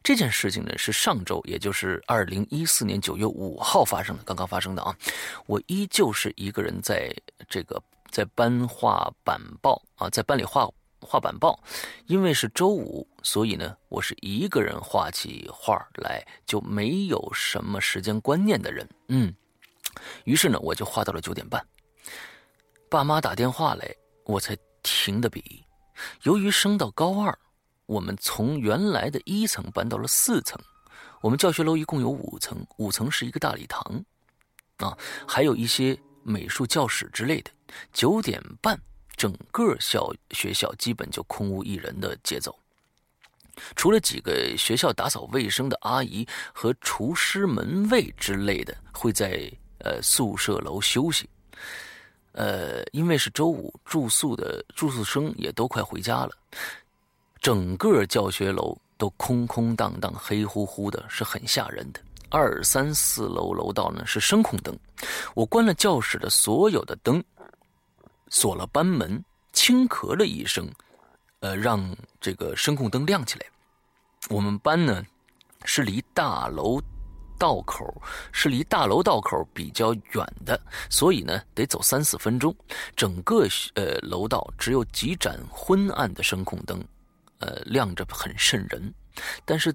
这件事情呢是上周，也就是二零一四年九月五号发生的，刚刚发生的啊。我依旧是一个人在这个在班画板报啊，在班里画。画板报，因为是周五，所以呢，我是一个人画起画来就没有什么时间观念的人。嗯，于是呢，我就画到了九点半。爸妈打电话来，我才停的笔。由于升到高二，我们从原来的一层搬到了四层。我们教学楼一共有五层，五层是一个大礼堂，啊，还有一些美术教室之类的。九点半。整个校学校基本就空无一人的节奏，除了几个学校打扫卫生的阿姨和厨师、门卫之类的会在呃宿舍楼休息，呃，因为是周五，住宿的住宿生也都快回家了，整个教学楼都空空荡荡、黑乎乎的，是很吓人的。二三四楼楼道呢是声控灯，我关了教室的所有的灯。锁了班门，轻咳了一声，呃，让这个声控灯亮起来。我们班呢，是离大楼道口是离大楼道口比较远的，所以呢，得走三四分钟。整个呃楼道只有几盏昏暗的声控灯，呃，亮着很瘆人。但是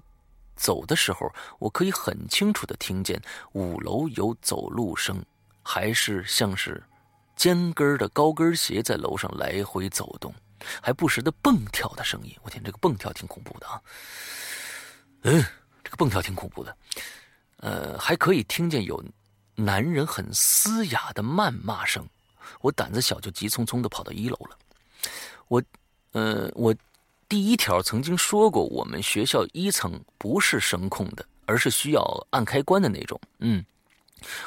走的时候，我可以很清楚的听见五楼有走路声，还是像是尖跟的高跟鞋在楼上来回走动，还不时的蹦跳的声音。我天，这个蹦跳挺恐怖的啊！嗯，这个蹦跳挺恐怖的。呃，还可以听见有男人很嘶哑的谩骂声。我胆子小，就急匆匆的跑到一楼了。我，呃，我。第一条曾经说过，我们学校一层不是声控的，而是需要按开关的那种。嗯，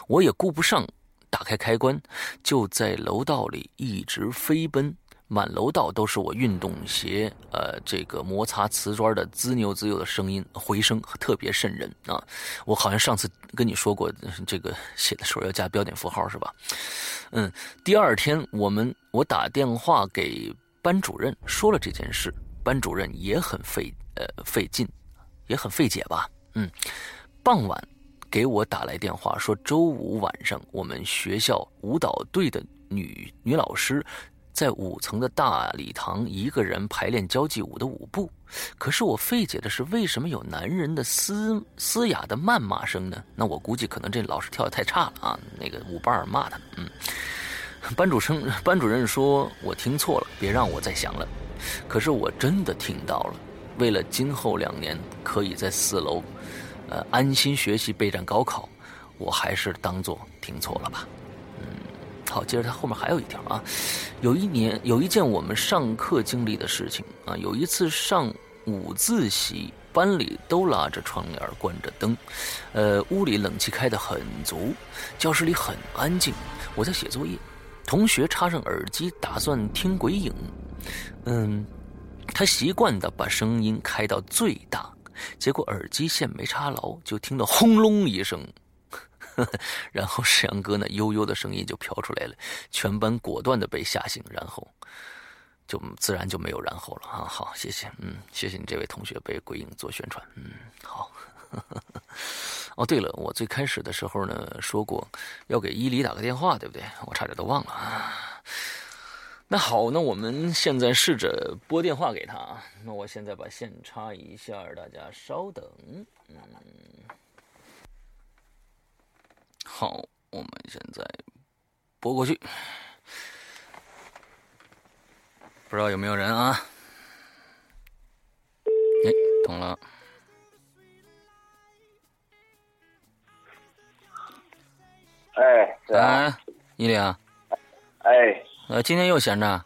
我也顾不上打开开关，就在楼道里一直飞奔，满楼道都是我运动鞋呃这个摩擦瓷砖的滋扭滋扭的声音回声，特别瘆人啊！我好像上次跟你说过，这个写的时候要加标点符号是吧？嗯，第二天我们我打电话给班主任说了这件事。班主任也很费呃费劲，也很费解吧？嗯，傍晚给我打来电话说，周五晚上我们学校舞蹈队的女女老师在五层的大礼堂一个人排练交际舞的舞步。可是我费解的是，为什么有男人的嘶嘶哑的谩骂声呢？那我估计可能这老师跳的太差了啊，那个舞伴骂他。嗯，班主生班主任说我听错了，别让我再想了。可是我真的听到了，为了今后两年可以在四楼，呃，安心学习备战高考，我还是当做听错了吧。嗯，好，接着他后面还有一条啊，有一年有一件我们上课经历的事情啊，有一次上午自习，班里都拉着窗帘，关着灯，呃，屋里冷气开得很足，教室里很安静，我在写作业，同学插上耳机打算听鬼影。嗯，他习惯的把声音开到最大，结果耳机线没插牢，就听到轰隆一声，然后石阳哥那悠悠的声音就飘出来了，全班果断的被吓醒，然后就自然就没有然后了啊！好，谢谢，嗯，谢谢你这位同学被鬼影做宣传，嗯，好。哦，对了，我最开始的时候呢说过要给伊犁打个电话，对不对？我差点都忘了啊。那好，那我们现在试着拨电话给他啊。那我现在把线插一下，大家稍等。嗯，好，我们现在拨过去，不知道有没有人啊？哎，懂了。哎，哎，伊利啊。哎。呃，今天又闲着？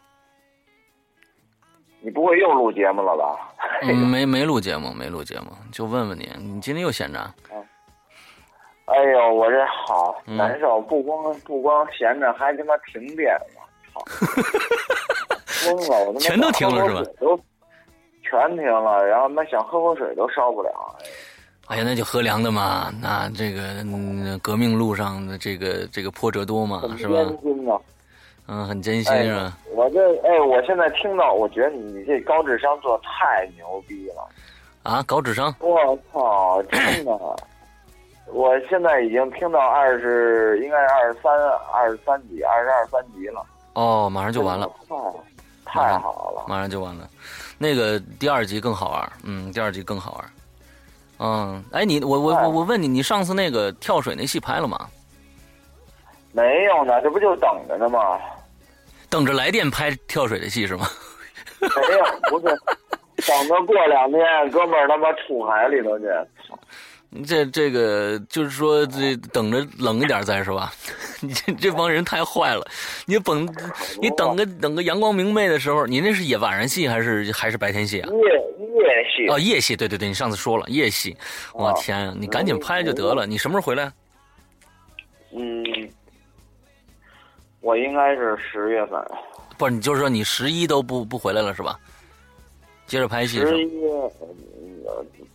你不会又录节目了吧？嗯，没没录节目，没录节目，就问问你，你今天又闲着？嗯。哎呦，我这好难受，不光不光闲着，还他妈停电了，操！疯了，我他妈全都停了是吧？都全停了，然后他妈想喝口水都烧不了。哎呀，那就喝凉的嘛，那这个革命路上的这个这个波折多嘛，是吧？嗯，很艰辛是吧？我这哎，我现在听到，我觉得你这高智商做太牛逼了啊！高智商，我操，真的！我现在已经听到二十，应该是二十三、二十三级、二十二三级了。哦，马上就完了，太太好了，马上就完了。那个第二集更好玩，嗯，第二集更好玩。嗯，哎，你我我我我问你，你上次那个跳水那戏拍了吗？没有呢，这不就等着呢吗？等着来电拍跳水的戏是吗？没有，不是，等着过两天，哥们儿他妈出海里头去。这这个就是说，这等着冷一点再是吧？你这这帮人太坏了！你等，你等个等个阳光明媚的时候，你那是夜晚上戏还是还是白天戏啊？夜夜戏哦，夜戏，对对对，你上次说了夜戏。我天呀，你赶紧拍就得了！你什么时候回来？嗯。我应该是十月份，不是你就是说你十一都不不回来了是吧？接着拍戏。十一，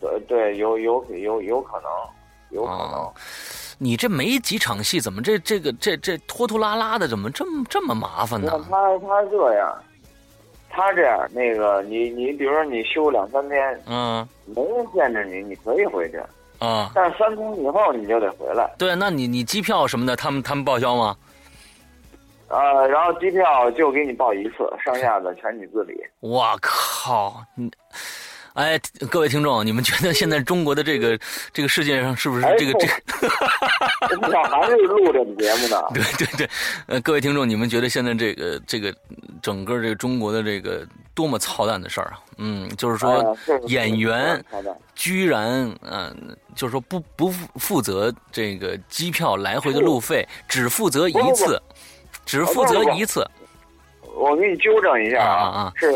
对对，有有有有可能，有可能。你这没几场戏，怎么这这个这这拖拖拉拉的，怎么这么这么麻烦呢？他他这样，他这样那个你你比如说你休两三天，嗯，没人限制你，你可以回去啊。但是三天以后你就得回来。对，那你你机票什么的，他们他们报销吗？呃，然后机票就给你报一次，剩下的全你自理。我靠，你，哎，各位听众，你们觉得现在中国的这个这个世界上是不是哎这个这个？我还是录这个节目呢。对对对，呃，各位听众，你们觉得现在这个这个整个这个中国的这个多么操蛋的事儿啊？嗯，就是说演员居然嗯、就是说不不负负责这个机票来回的路费，只负责一次，只负责一次。我给你纠正一下啊是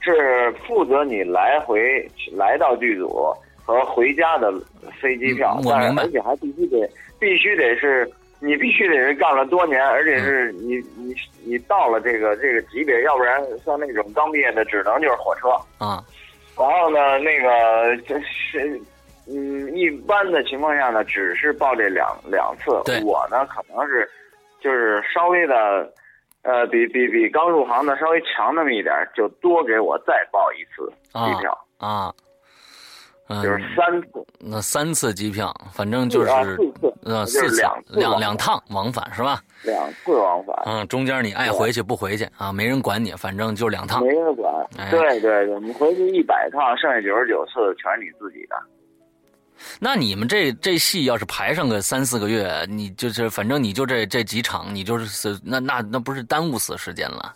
是负责你来回来到剧组和回家的飞机票，嗯我明白但是而且还必须得必须得是你必须得是干了多年，而且是嗯你你你到了这个这个级别，要不然像那种刚毕业的，只能就是火车。啊然后呢，那个这是。嗯，一般的情况下呢，只是报这两两次。我呢，可能是就是稍微的，呃，比比比刚入行的稍微强那么一点儿，就多给我再报一次啊机票，啊，嗯，就是三次，那三次机票，反正就是啊四次，呃四次两次两两趟往返是吧？两次往返，嗯，中间你爱回去不回去啊，没人管你，反正就两趟没。人管。哎对对对，你回去一百趟，剩下九十九次全是你自己的。那你们这这戏要是排上个三四个月，你就是反正你就这这几场，你就是死那那那不是耽误死时间了？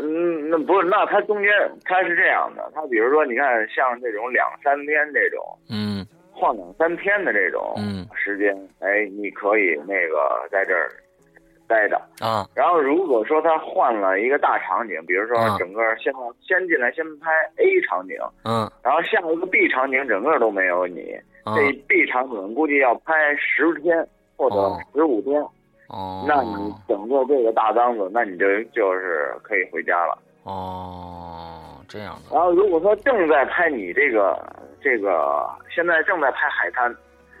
嗯，那不是，那它中间它是这样的，它比如说你看像这种两三天这种。嗯晃两三天的这种嗯时间，哎，你可以那个在这儿待着。啊。然后如果说他换了一个大场景，比如说啊。整个先先进来先拍 A 场景，嗯。然后下一个 B 场景整个都没有你，啊。这 B 场景估计要拍十天或者哦。十五天，哦，那你整个这个大档子，那你就就是可以回家了。哦这样的。然后如果说正在拍你这个这个现在正在拍海滩，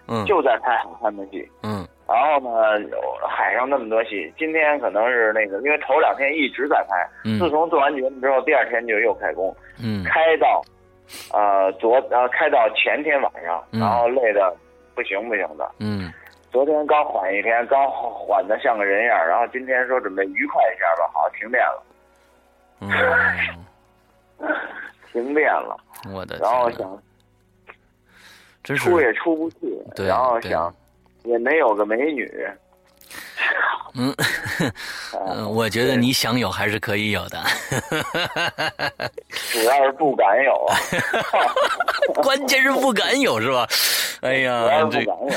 嗯。就在拍海滩的戏。嗯然后呢，有海上那么多戏，今天可能是那个，因为头两天一直在拍，嗯。自从做完节目之后，第二天就又开工，嗯。开到，呃昨呃开到前天晚上，嗯。然后累的不行不行的。嗯。昨天刚缓一天，刚缓的像个人样，然后今天说准备愉快一下吧，好停电了，嗯，停电了，我的然后，想出也出不去，对然后想也没有个美女，嗯。嗯，我觉得你想有还是可以有的，主要是不敢有啊，关键是不敢有是吧？哎呀不敢有。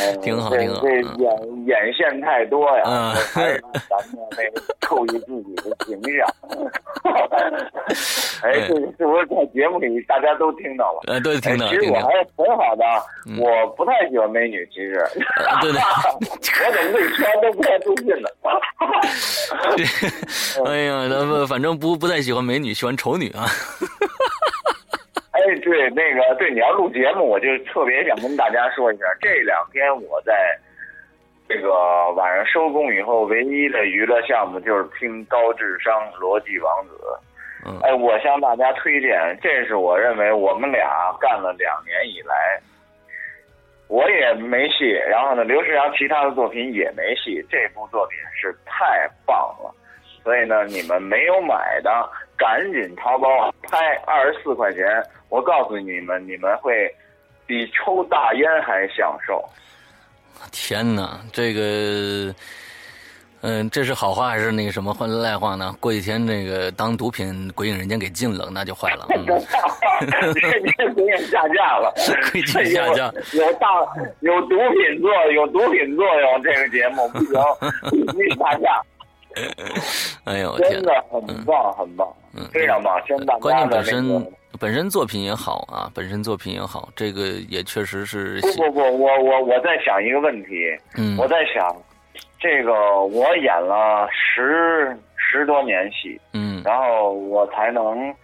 嗯挺好挺好这嗯眼眼线太多呀，嗯还是咱们那个注意自己的形象。哎，这个是不是在节目里大家都听到了？呃，都，听到其实我还，是很好的，嗯我不太喜欢美女，其实。呃对对我怎么自己说完都不太自信呢？哎呀，咱们反正不不太喜欢美女，喜欢丑女啊。哎，对，那个，对，你要录节目，我就特别想跟大家说一下，这两天我在这个晚上收工以后，唯一的娱乐项目就是听高智商逻辑王子。嗯哎，我向大家推荐，这是我认为我们俩干了两年以来，我也没戏，然后呢，刘世阳其他的作品也没戏，这部作品是太棒了。所以呢，你们没有买的，赶紧淘宝拍二十四块钱，我告诉你们，你们会比抽大烟还享受。天哪，这个，嗯、这是好话还是那个什么话赖话呢？过几天那个当毒品鬼影人间给禁了，那就坏了。嗯，下架了，鬼影下架有有大有毒品作有毒品作用，这个节目不行，必须下架，哎呦天真的很棒很棒，嗯非常棒，真的关键本身。本身作品也好啊，本身作品也好，这个也确实是不不不，我我我在想一个问题，嗯我在想，这个我演了十十多年戏，嗯然后我才能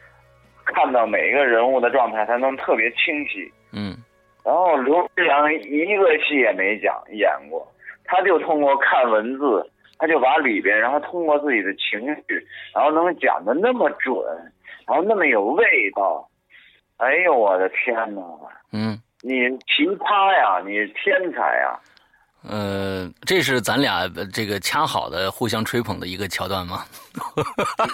看到每一个人物的状态，才能特别清晰。嗯然后刘志阳一个戏也没讲演过，他就通过看文字，他就把里边，然后通过自己的情绪，然后能讲的那么准，然后那么有味道。哎呦我的天哪！嗯你奇葩呀，你天才呀！呃，这是咱俩呃这个掐好的互相吹捧的一个桥段吗？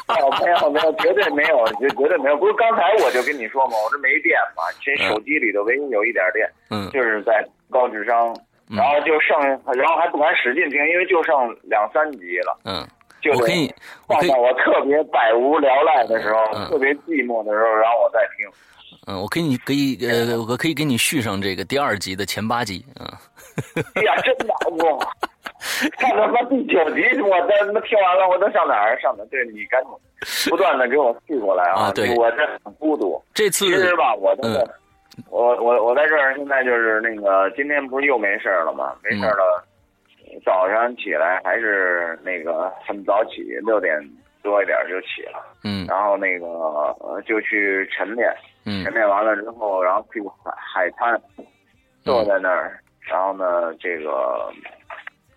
没有没有没有，绝对没有，绝绝对没有。不是刚才我就跟你说嘛，我这没电嘛，这手机里头唯一有一点电，嗯就是在高智商，嗯然后就剩，然后还不敢使劲听，因为就剩两三集了，嗯，就可以，我可以放到，我特别百无聊赖的时候，嗯特别寂寞的时候，然后我再听。嗯，我可以可以呃，我可以给你续上这个第二集的前八集，嗯。哎 呀，真难过！看他妈第九集，我都他妈听完了，我都上哪儿上哪儿？对你赶紧不断的给我续过来啊对我这很孤独。这次其实吧，我这个，嗯我我我在这儿现在就是那个，今天不是又没事儿了吗？没事儿了，早上起来还是那个很早起，六点多一点就起了，嗯然后那个呃就去晨练，嗯晨练完了之后，然后去海海滩，坐在那儿，然后呢，这个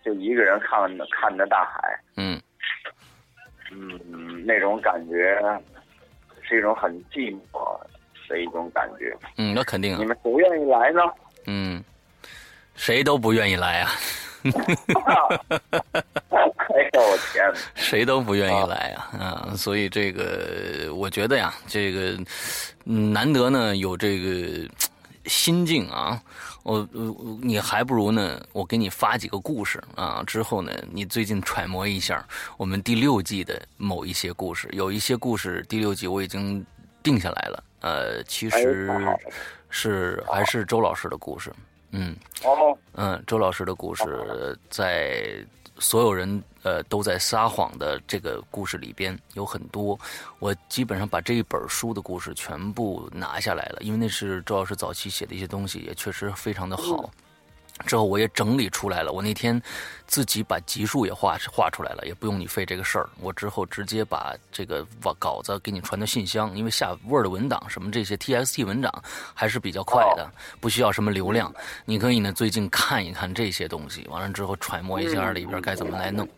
就一个人看着看着大海，嗯嗯，那种感觉是一种很寂寞的一种感觉。嗯，那肯定啊，你们谁愿意来呢？嗯，谁都不愿意来啊，哎呦我天哪！谁都不愿意来啊啊！所以这个，我觉得呀，这个嗯难得呢有这个心境啊，我我你还不如呢，我给你发几个故事啊，之后呢，你最近揣摩一下我们第六季的某一些故事，有一些故事第六季我已经定下来了，呃，其实是还是周老师的故事，嗯。哦，嗯，周老师的故事在所有人呃都在撒谎的这个故事里边有很多，我基本上把这一本书的故事全部拿下来了，因为那是周老师早期写的一些东西，也确实非常的好。之后我也整理出来了，我那天自己把集数也画画出来了，也不用你费这个事儿。我之后直接把这个稿子给你传到信箱，因为下 Word 文档什么这些 TXT 文档还是比较快的，不需要什么流量。你可以呢最近看一看这些东西，完了之后揣摩一下里边该怎么来弄。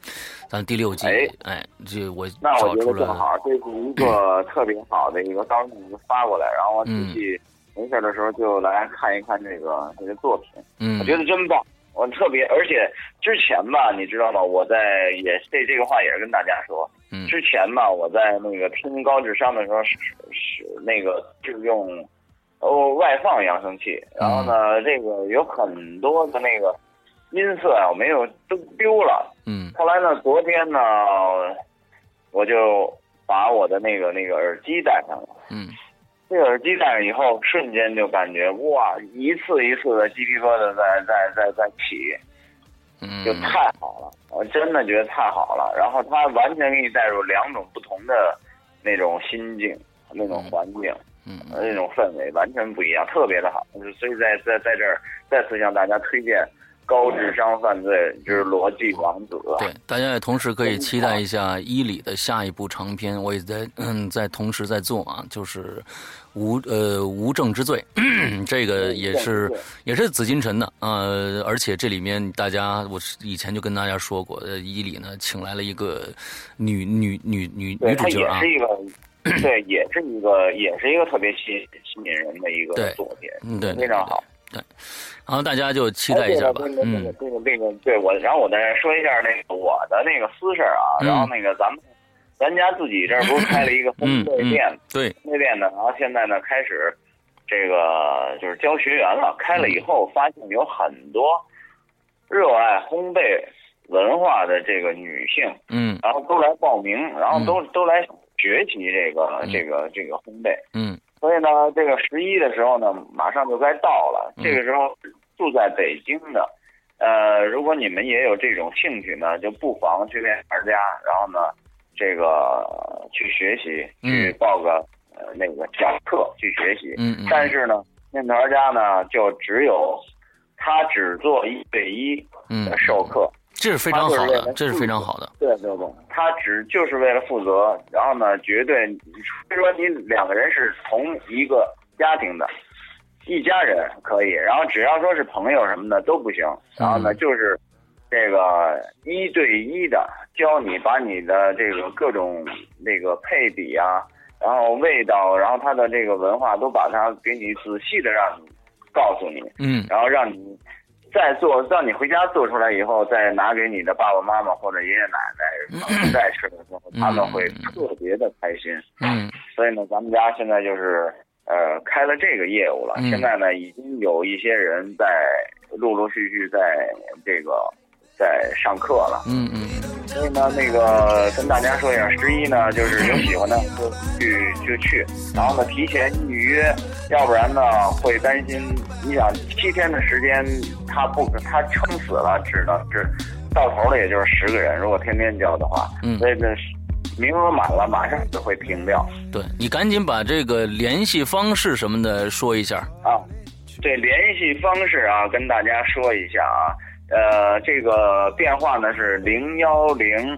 咱第六季，哎哎，这我那我觉得正好，这是一个 特别好的一个，到时候你就发过来，然后我仔嗯细没事的时候就来看一看这个这个作品。嗯我觉得真棒，我特别，而且之前吧，你知道吗？我在也这这个话也是跟大家说，嗯之前吧，我在那个听高智商的时候是是那个是用哦外放扬声器，然后呢，这个有很多的那个音色啊，我没有都丢了。嗯后来呢，昨天呢，我就把我的那个那个耳机戴上了。嗯这个耳机戴上以后，瞬间就感觉哇，一次一次的鸡皮疙瘩在在在在起，嗯，就太好了，我真的觉得太好了。然后它完全给你带入两种不同的那种心境、那种环境、嗯呃那种氛围，完全不一样，特别的好。所以在在在这儿再次向大家推荐《高智商犯罪就是逻辑王子》。对，大家也同时可以期待一下伊里的下一部长篇，我也在嗯在同时在做啊，就是无呃无证之罪，这个也是也是紫禁城的呃，而且这里面大家我是以前就跟大家说过，呃，伊里呢请来了一个女女女女女主角啊。对，也是一个，也是一个特别吸吸引人的一个作品，嗯对，非常好。然后大家就期待一下吧哎，对了嗯这个这个，对我，然后我再说一下那个我的那个私事儿啊，嗯然后那个咱们咱家自己这儿不是开了一个 烘嗯嗯焙店，对，烘焙店呢，然后现在呢开始这个就是教学员了，开了以后发现有很多热爱烘焙文化的这个女性，嗯然后都来报名，然后都、都来学习这个嗯这个这个烘焙。嗯所以呢，这个十一的时候呢，马上就该到了。嗯这个时候住在北京的，呃，如果你们也有这种兴趣呢，就不妨去练玩家，然后呢，这个呃去学习，嗯去报个呃那个讲课去学习。嗯嗯，但是呢，面团家呢，就只有他只做一对一嗯的授课。这是非常好的这是非常好的，对对对，他只就是为了负责，然后呢，绝对，除非说你两个人是同一个家庭的，一家人可以，然后只要说是朋友什么的都不行，然后呢，嗯。就是这个一对一的教你把你的这个各种那个配比啊，然后味道，然后它的这个文化都把它给你仔细的让你告诉你，嗯。然后让你再做，让你回家做出来以后，再拿给你的爸爸妈妈或者爷爷奶奶朋友再吃的时候，他们会特别的开心。嗯所以呢，咱们家现在就是呃开了这个业务了。嗯现在呢，已经有一些人在陆陆续续在这个在上课了。嗯嗯所以呢，那个跟大家说一下，十一呢，就是有喜欢的就去就去，然后呢提前预约，要不然呢会担心。你想七天的时间，他不他撑死了，只能是到头了也就是十个人，如果天天教的话，嗯所以呢名额满了，马上就会停掉。对你赶紧把这个联系方式什么的说一下。啊，对，联系方式啊，跟大家说一下啊，呃，这个电话呢是零幺零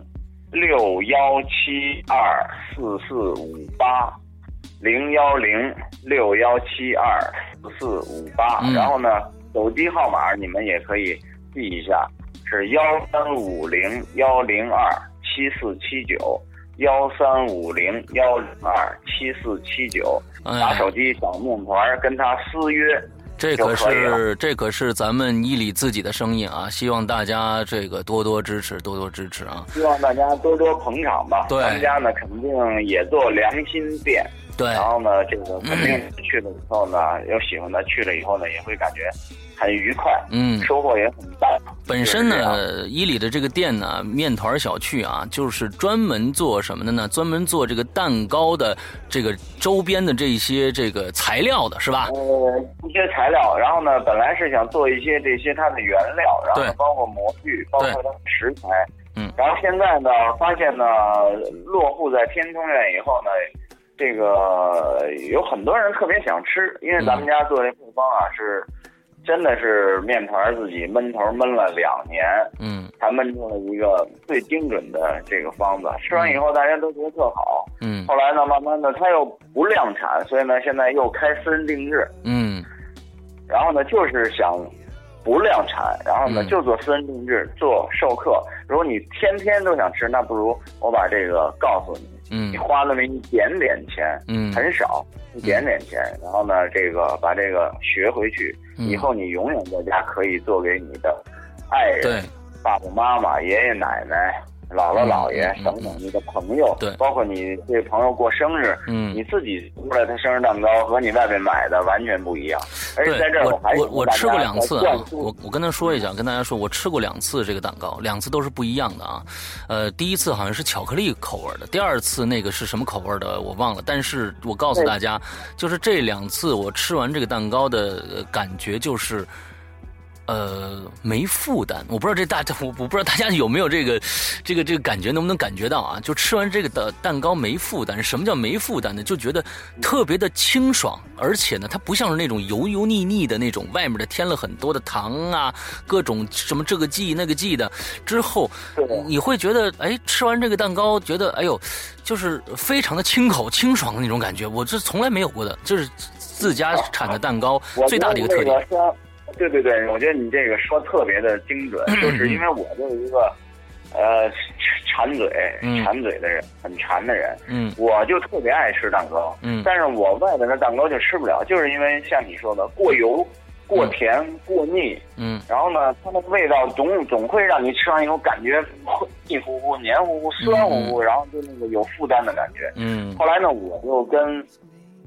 六幺七二四四五八，零幺零六幺七二四四五八，嗯然后呢，手机号码你们也可以记一下，是幺三五零幺零二七四七九。幺三五零幺零二七四七九，哎拿手机找木团跟他私约，这可是这可是咱们伊里自己的生意啊！希望大家这个多多支持，多多支持啊！希望大家多多捧场吧。对咱们家呢肯定也做良心店，对，然后呢，这个肯定去了以后呢，有喜欢的去了以后呢，也会感觉很愉快，嗯，收获也很大。本身呢，伊里的这个店呢，面团小趣啊，就是专门做什么的呢？专门做这个蛋糕的这个周边的这些这个材料的是吧？呃，一些材料，然后呢，本来是想做一些这些它的原料，然后包括模具，包括它的食材，嗯。然后现在呢，发现呢，落户在天通苑以后呢，这个有很多人特别想吃，因为咱们家做这配方啊是，真的是面团自己闷头闷了两年，嗯才闷出了一个最精准的这个方子。吃完以后大家都觉得特好，嗯后来呢，慢慢的他又不量产，所以呢，现在又开私人定制。嗯然后呢，就是想不量产，然后呢嗯就做私人定制，做授课。如果你天天都想吃，那不如我把这个告诉你，嗯。你花那么一点点钱，嗯。很少，一点点钱，然后呢，这个把这个学回去，嗯。以后你永远在家可以做给你的爱人、爸爸妈妈、爷爷奶奶。姥姥姥爷等等，你的朋友，对包括你这朋友过生日，嗯你自己出来的生日蛋糕和你外面买的完全不一样。而且对在这儿我还我我吃过两次啊，我我我跟他说一下，跟大家说，我吃过两次这个蛋糕，两次都是不一样的啊。呃，第一次好像是巧克力口味的，第二次那个是什么口味的我忘了。但是我告诉大家，就是这两次我吃完这个蛋糕的呃感觉就是。呃，没负担，我不知道这大 我我不知道大家有没有这个，这个这个感觉能不能感觉到啊？就吃完这个的蛋糕没负担，什么叫没负担呢？就觉得特别的清爽，而且呢，它不像是那种油油腻腻的那种，外面的添了很多的糖啊，各种什么这个剂那个剂的，之后你会觉得，哎，吃完这个蛋糕，觉得哎呦，就是非常的清口清爽的那种感觉，我这从来没有过的，这是自家产的蛋糕最大的一个特点。对对对，我觉得你这个说特别的精准，就是因为我就是一个呃馋嘴嗯。馋嘴的人，很馋的人，嗯。我就特别爱吃蛋糕，嗯。但是我外边的蛋糕就吃不了，就是因为像你说的过油、过甜、过腻，嗯。然后呢，它的味道总总会让你吃完以后感觉腻乎乎、黏糊糊、酸乎乎，然后就那个有负担的感觉。嗯。后来呢，我就跟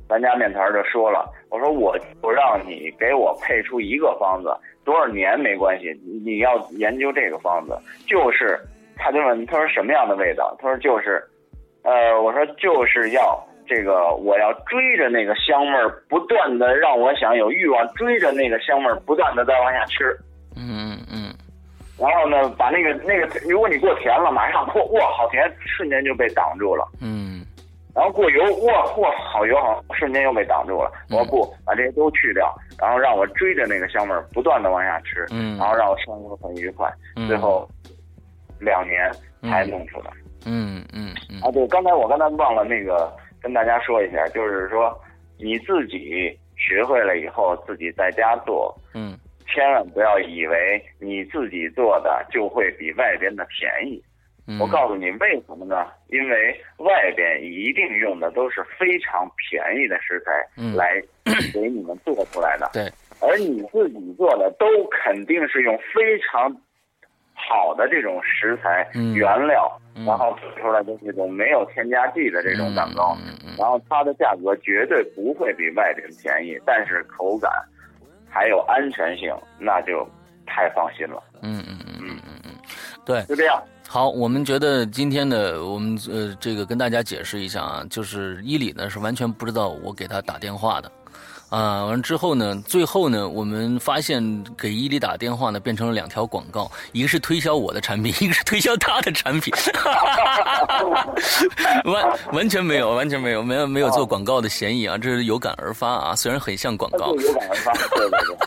咱家面团就说了，我说我就让你给我配出一个方子，多少年没关系，你你要研究这个方子，就是他就问他说什么样的味道，他说就是，呃，我说就是要。这个我要追着那个香味儿，不断的让我想有欲望，追着那个香味儿，不断的再往下吃。嗯嗯然后呢，把那个那个，如果你过甜了，马上嚯哇好甜，瞬间就被挡住了。嗯然后过油，哇嚯好油好，瞬间又被挡住了。我说不，把这些都去掉，然后让我追着那个香味儿不断的往下吃，嗯然后让我生活很愉快。嗯最后两年才弄出来。嗯嗯嗯啊，对，刚才我刚才忘了那个跟大家说一下，就是说你自己学会了以后，自己在家做，嗯千万不要以为你自己做的就会比外边的便宜。嗯，我告诉你为什么呢？因为外边一定用的都是非常便宜的食材嗯。来给你们做出来的。对，而你自己做的都肯定是用非常好的这种食材、嗯。原料，嗯。然后做出来的这种没有添加剂的这种蛋糕，然后它的价格绝对不会比外边便宜，但是口感还有安全性，那就太放心了。嗯嗯嗯嗯嗯。嗯，对。就这样，好，我们觉得今天的我们呃这个跟大家解释一下啊，就是伊里呢是完全不知道我给他打电话的。啊，完之后呢，最后呢，我们发现给伊里打电话呢，变成了两条广告，一个是推销我的产品，一个是推销他的产品，完完全没有，完全没有，没有没有做广告的嫌疑啊，这是有感而发啊，虽然很像广告，有感而发。对对对。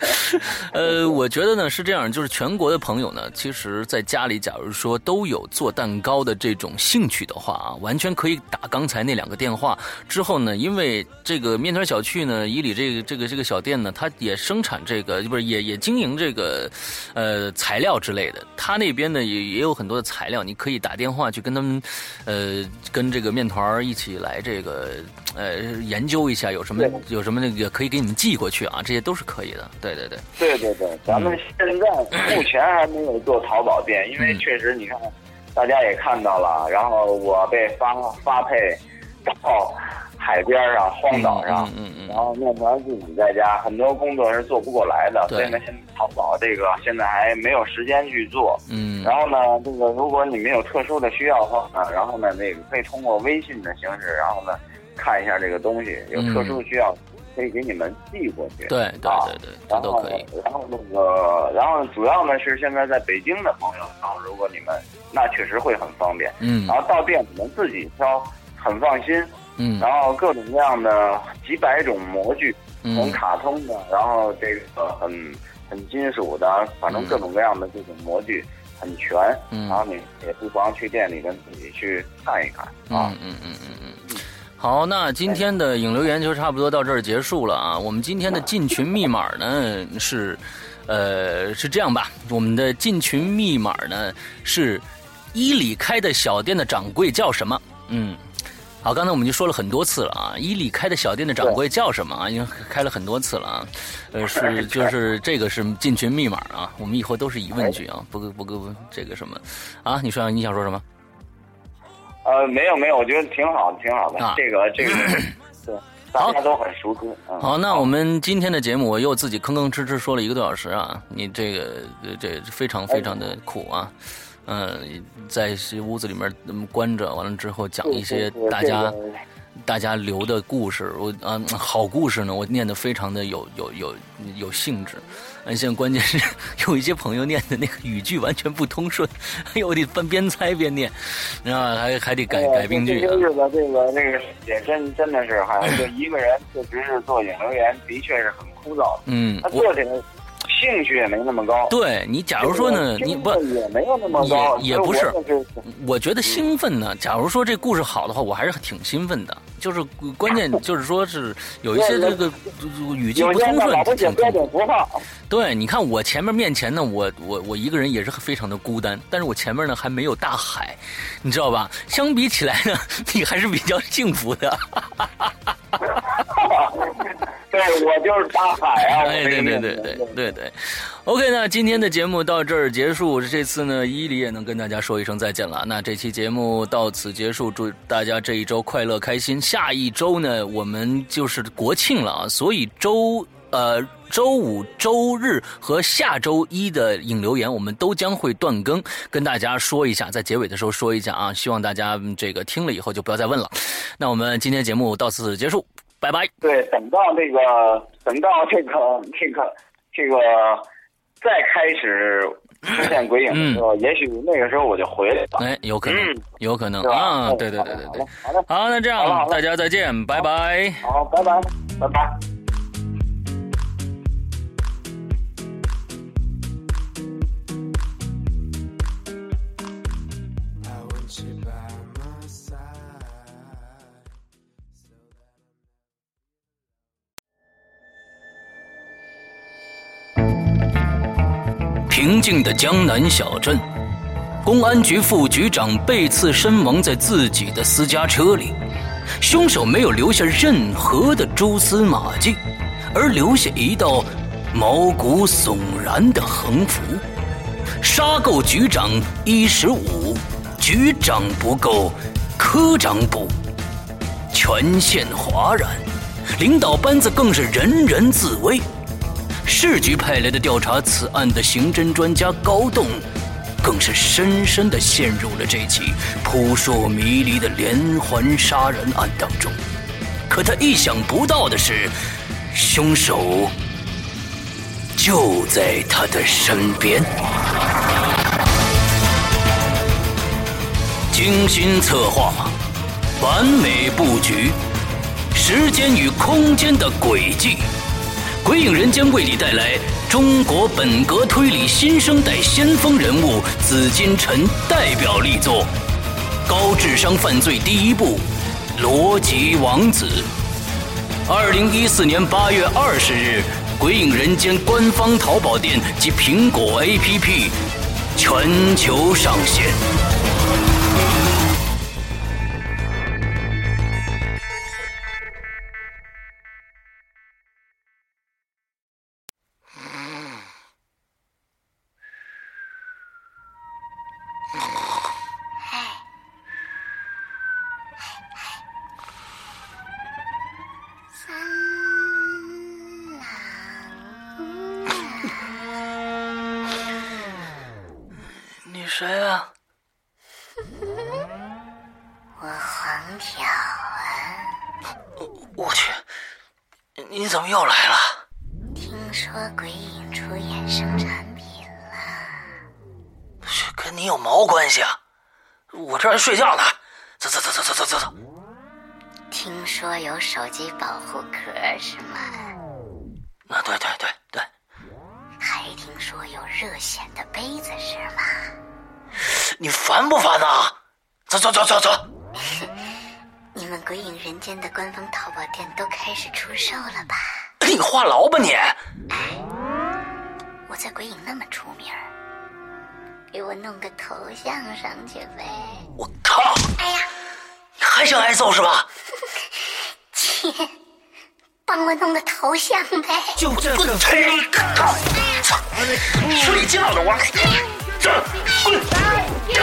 呃，我觉得呢是这样，就是全国的朋友呢，其实在家里，假如说都有做蛋糕的这种兴趣的话啊，完全可以打刚才那两个电话。之后呢，因为这个面团小趣呢，以里这个这个这个小店呢，它也生产这个，不是也也经营这个，呃，材料之类的。他那边呢也也有很多的材料，你可以打电话去跟他们，呃，跟这个面团一起来这个，呃，研究一下有什么有什么那个可以给你们寄过去啊，这些都是可以的。对对对。对对对，咱们现在目前还没有做淘宝店，因为嗯确实你看，大家也看到了，然后我被发发配到海边上、荒岛上，嗯嗯嗯然后面团自己在家，很多工作是做不过来的，对所以呢，现在淘宝这个现在还没有时间去做。嗯，然后呢，这个如果你们有特殊的需要的话呢，然后呢，那个可以通过微信的形式，然后呢，看一下这个东西，有特殊需要，可以给你们寄过去。对对啊对对，这然后都可以。，然后那个，然后主要呢是现在在北京的朋友，然后如果你们那确实会很方便，嗯然后到店你们自己挑，很放心。嗯然后各种各样的几百种模具，从嗯卡通的，然后这个很很金属的，反正各种各样的这种模具很全。嗯然后你也不妨去店里跟自己去看一看啊嗯。嗯嗯嗯嗯。好，那今天的影留研究差不多到这儿结束了啊。我们今天的进群密码呢是，呃，是这样吧？我们的进群密码呢是伊里开的小店的掌柜叫什么？嗯。好，刚才我们就说了很多次了啊，伊里开的小店的掌柜叫什么啊？因为开了很多次了啊，呃，是就是这个是进群密码啊，我们以后都是疑问句啊，不不不不这个什么啊？你说你想说什么？呃，没有没有，我觉得挺好的，挺好的。啊这个这个，对，大家都很熟知。嗯、好，那我们今天的节目我又自己吭吭哧哧说了一个多小时啊，你这个呃这非常非常的苦啊，嗯、在屋子里面嗯关着，完了之后讲一些大家、这个大家留的故事，我啊、好故事呢，我念的非常的有有有有兴致。而现在关键是 有一些朋友念的那个语句完全不通顺，哎呦，我得边边猜边念，然后还还得改改病句啊这。些日子，这个这个也真真的是，好像就一个人，确实是做引流员，的确是很枯燥。嗯他，我做起来兴趣也没那么高。对你假如说呢，你不也没有那么高，也也不是我觉得兴奋呢。假如说这故事好的话，我还是挺兴奋的。就是关键 就是说是有一些这个语境不通顺挺痛。对，你看我前面面前呢，我我我一个人也是非常的孤单，但是我前面呢还没有大海，你知道吧？相比起来呢，你还是比较幸福的。对，我就是大海啊！哎，对对对对对对，OK，那今天的节目到这儿结束。这次呢，伊犁也能跟大家说一声再见了。那这期节目到此结束，祝大家这一周快乐开心。下一周呢，我们就是国庆了啊，所以周呃周五、周日和下周一的引流言，我们都将会断更，跟大家说一下，在结尾的时候说一下啊，希望大家这个听了以后就不要再问了。那我们今天节目到此结束，拜拜。对，等到这个，等到这个这个这个再开始出现鬼影的时候，也许那个时候我就回来了。哎，有可能嗯，有可能啊！嗯对对对对对。好的，好，那这样大家再见，拜拜。好，拜拜，拜拜。平静的江南小镇，公安局副局长被刺身亡在自己的私家车里，凶手没有留下任何的蛛丝马迹，而留下一道毛骨悚然的横幅：“杀够局长一十五，局长不够，科长补。”全县哗然，领导班子更是人人自危。市局派来的调查此案的刑侦专家高栋。更是深深的陷入了这起扑朔迷离的连环杀人案当中。可他意想不到的是，凶手就在他的身边。精心策划，完美布局，时间与空间的轨迹。鬼影人间为你带来中国本格推理新生代先锋人物紫金陈代表力作《高智商犯罪第一部：逻辑王子》。二零一四年八月二十日，鬼影人间官方淘宝店及苹果 APP 全球上线。睡觉呢。走走走走走走走走。听说有手机保护壳是吗？啊，对对对对，还听说有热显的杯子是吗？你烦不烦呐？走走走走走。你们鬼影人间的官方淘宝店都开始出售了吧？你话痨吧你？我在鬼影那么出名儿，给我弄个头像上去呗。我靠！哎呀，你还想挨揍是吧？切，帮我弄个头像呗。就这个吹靠！操！睡觉的我。这滚！这！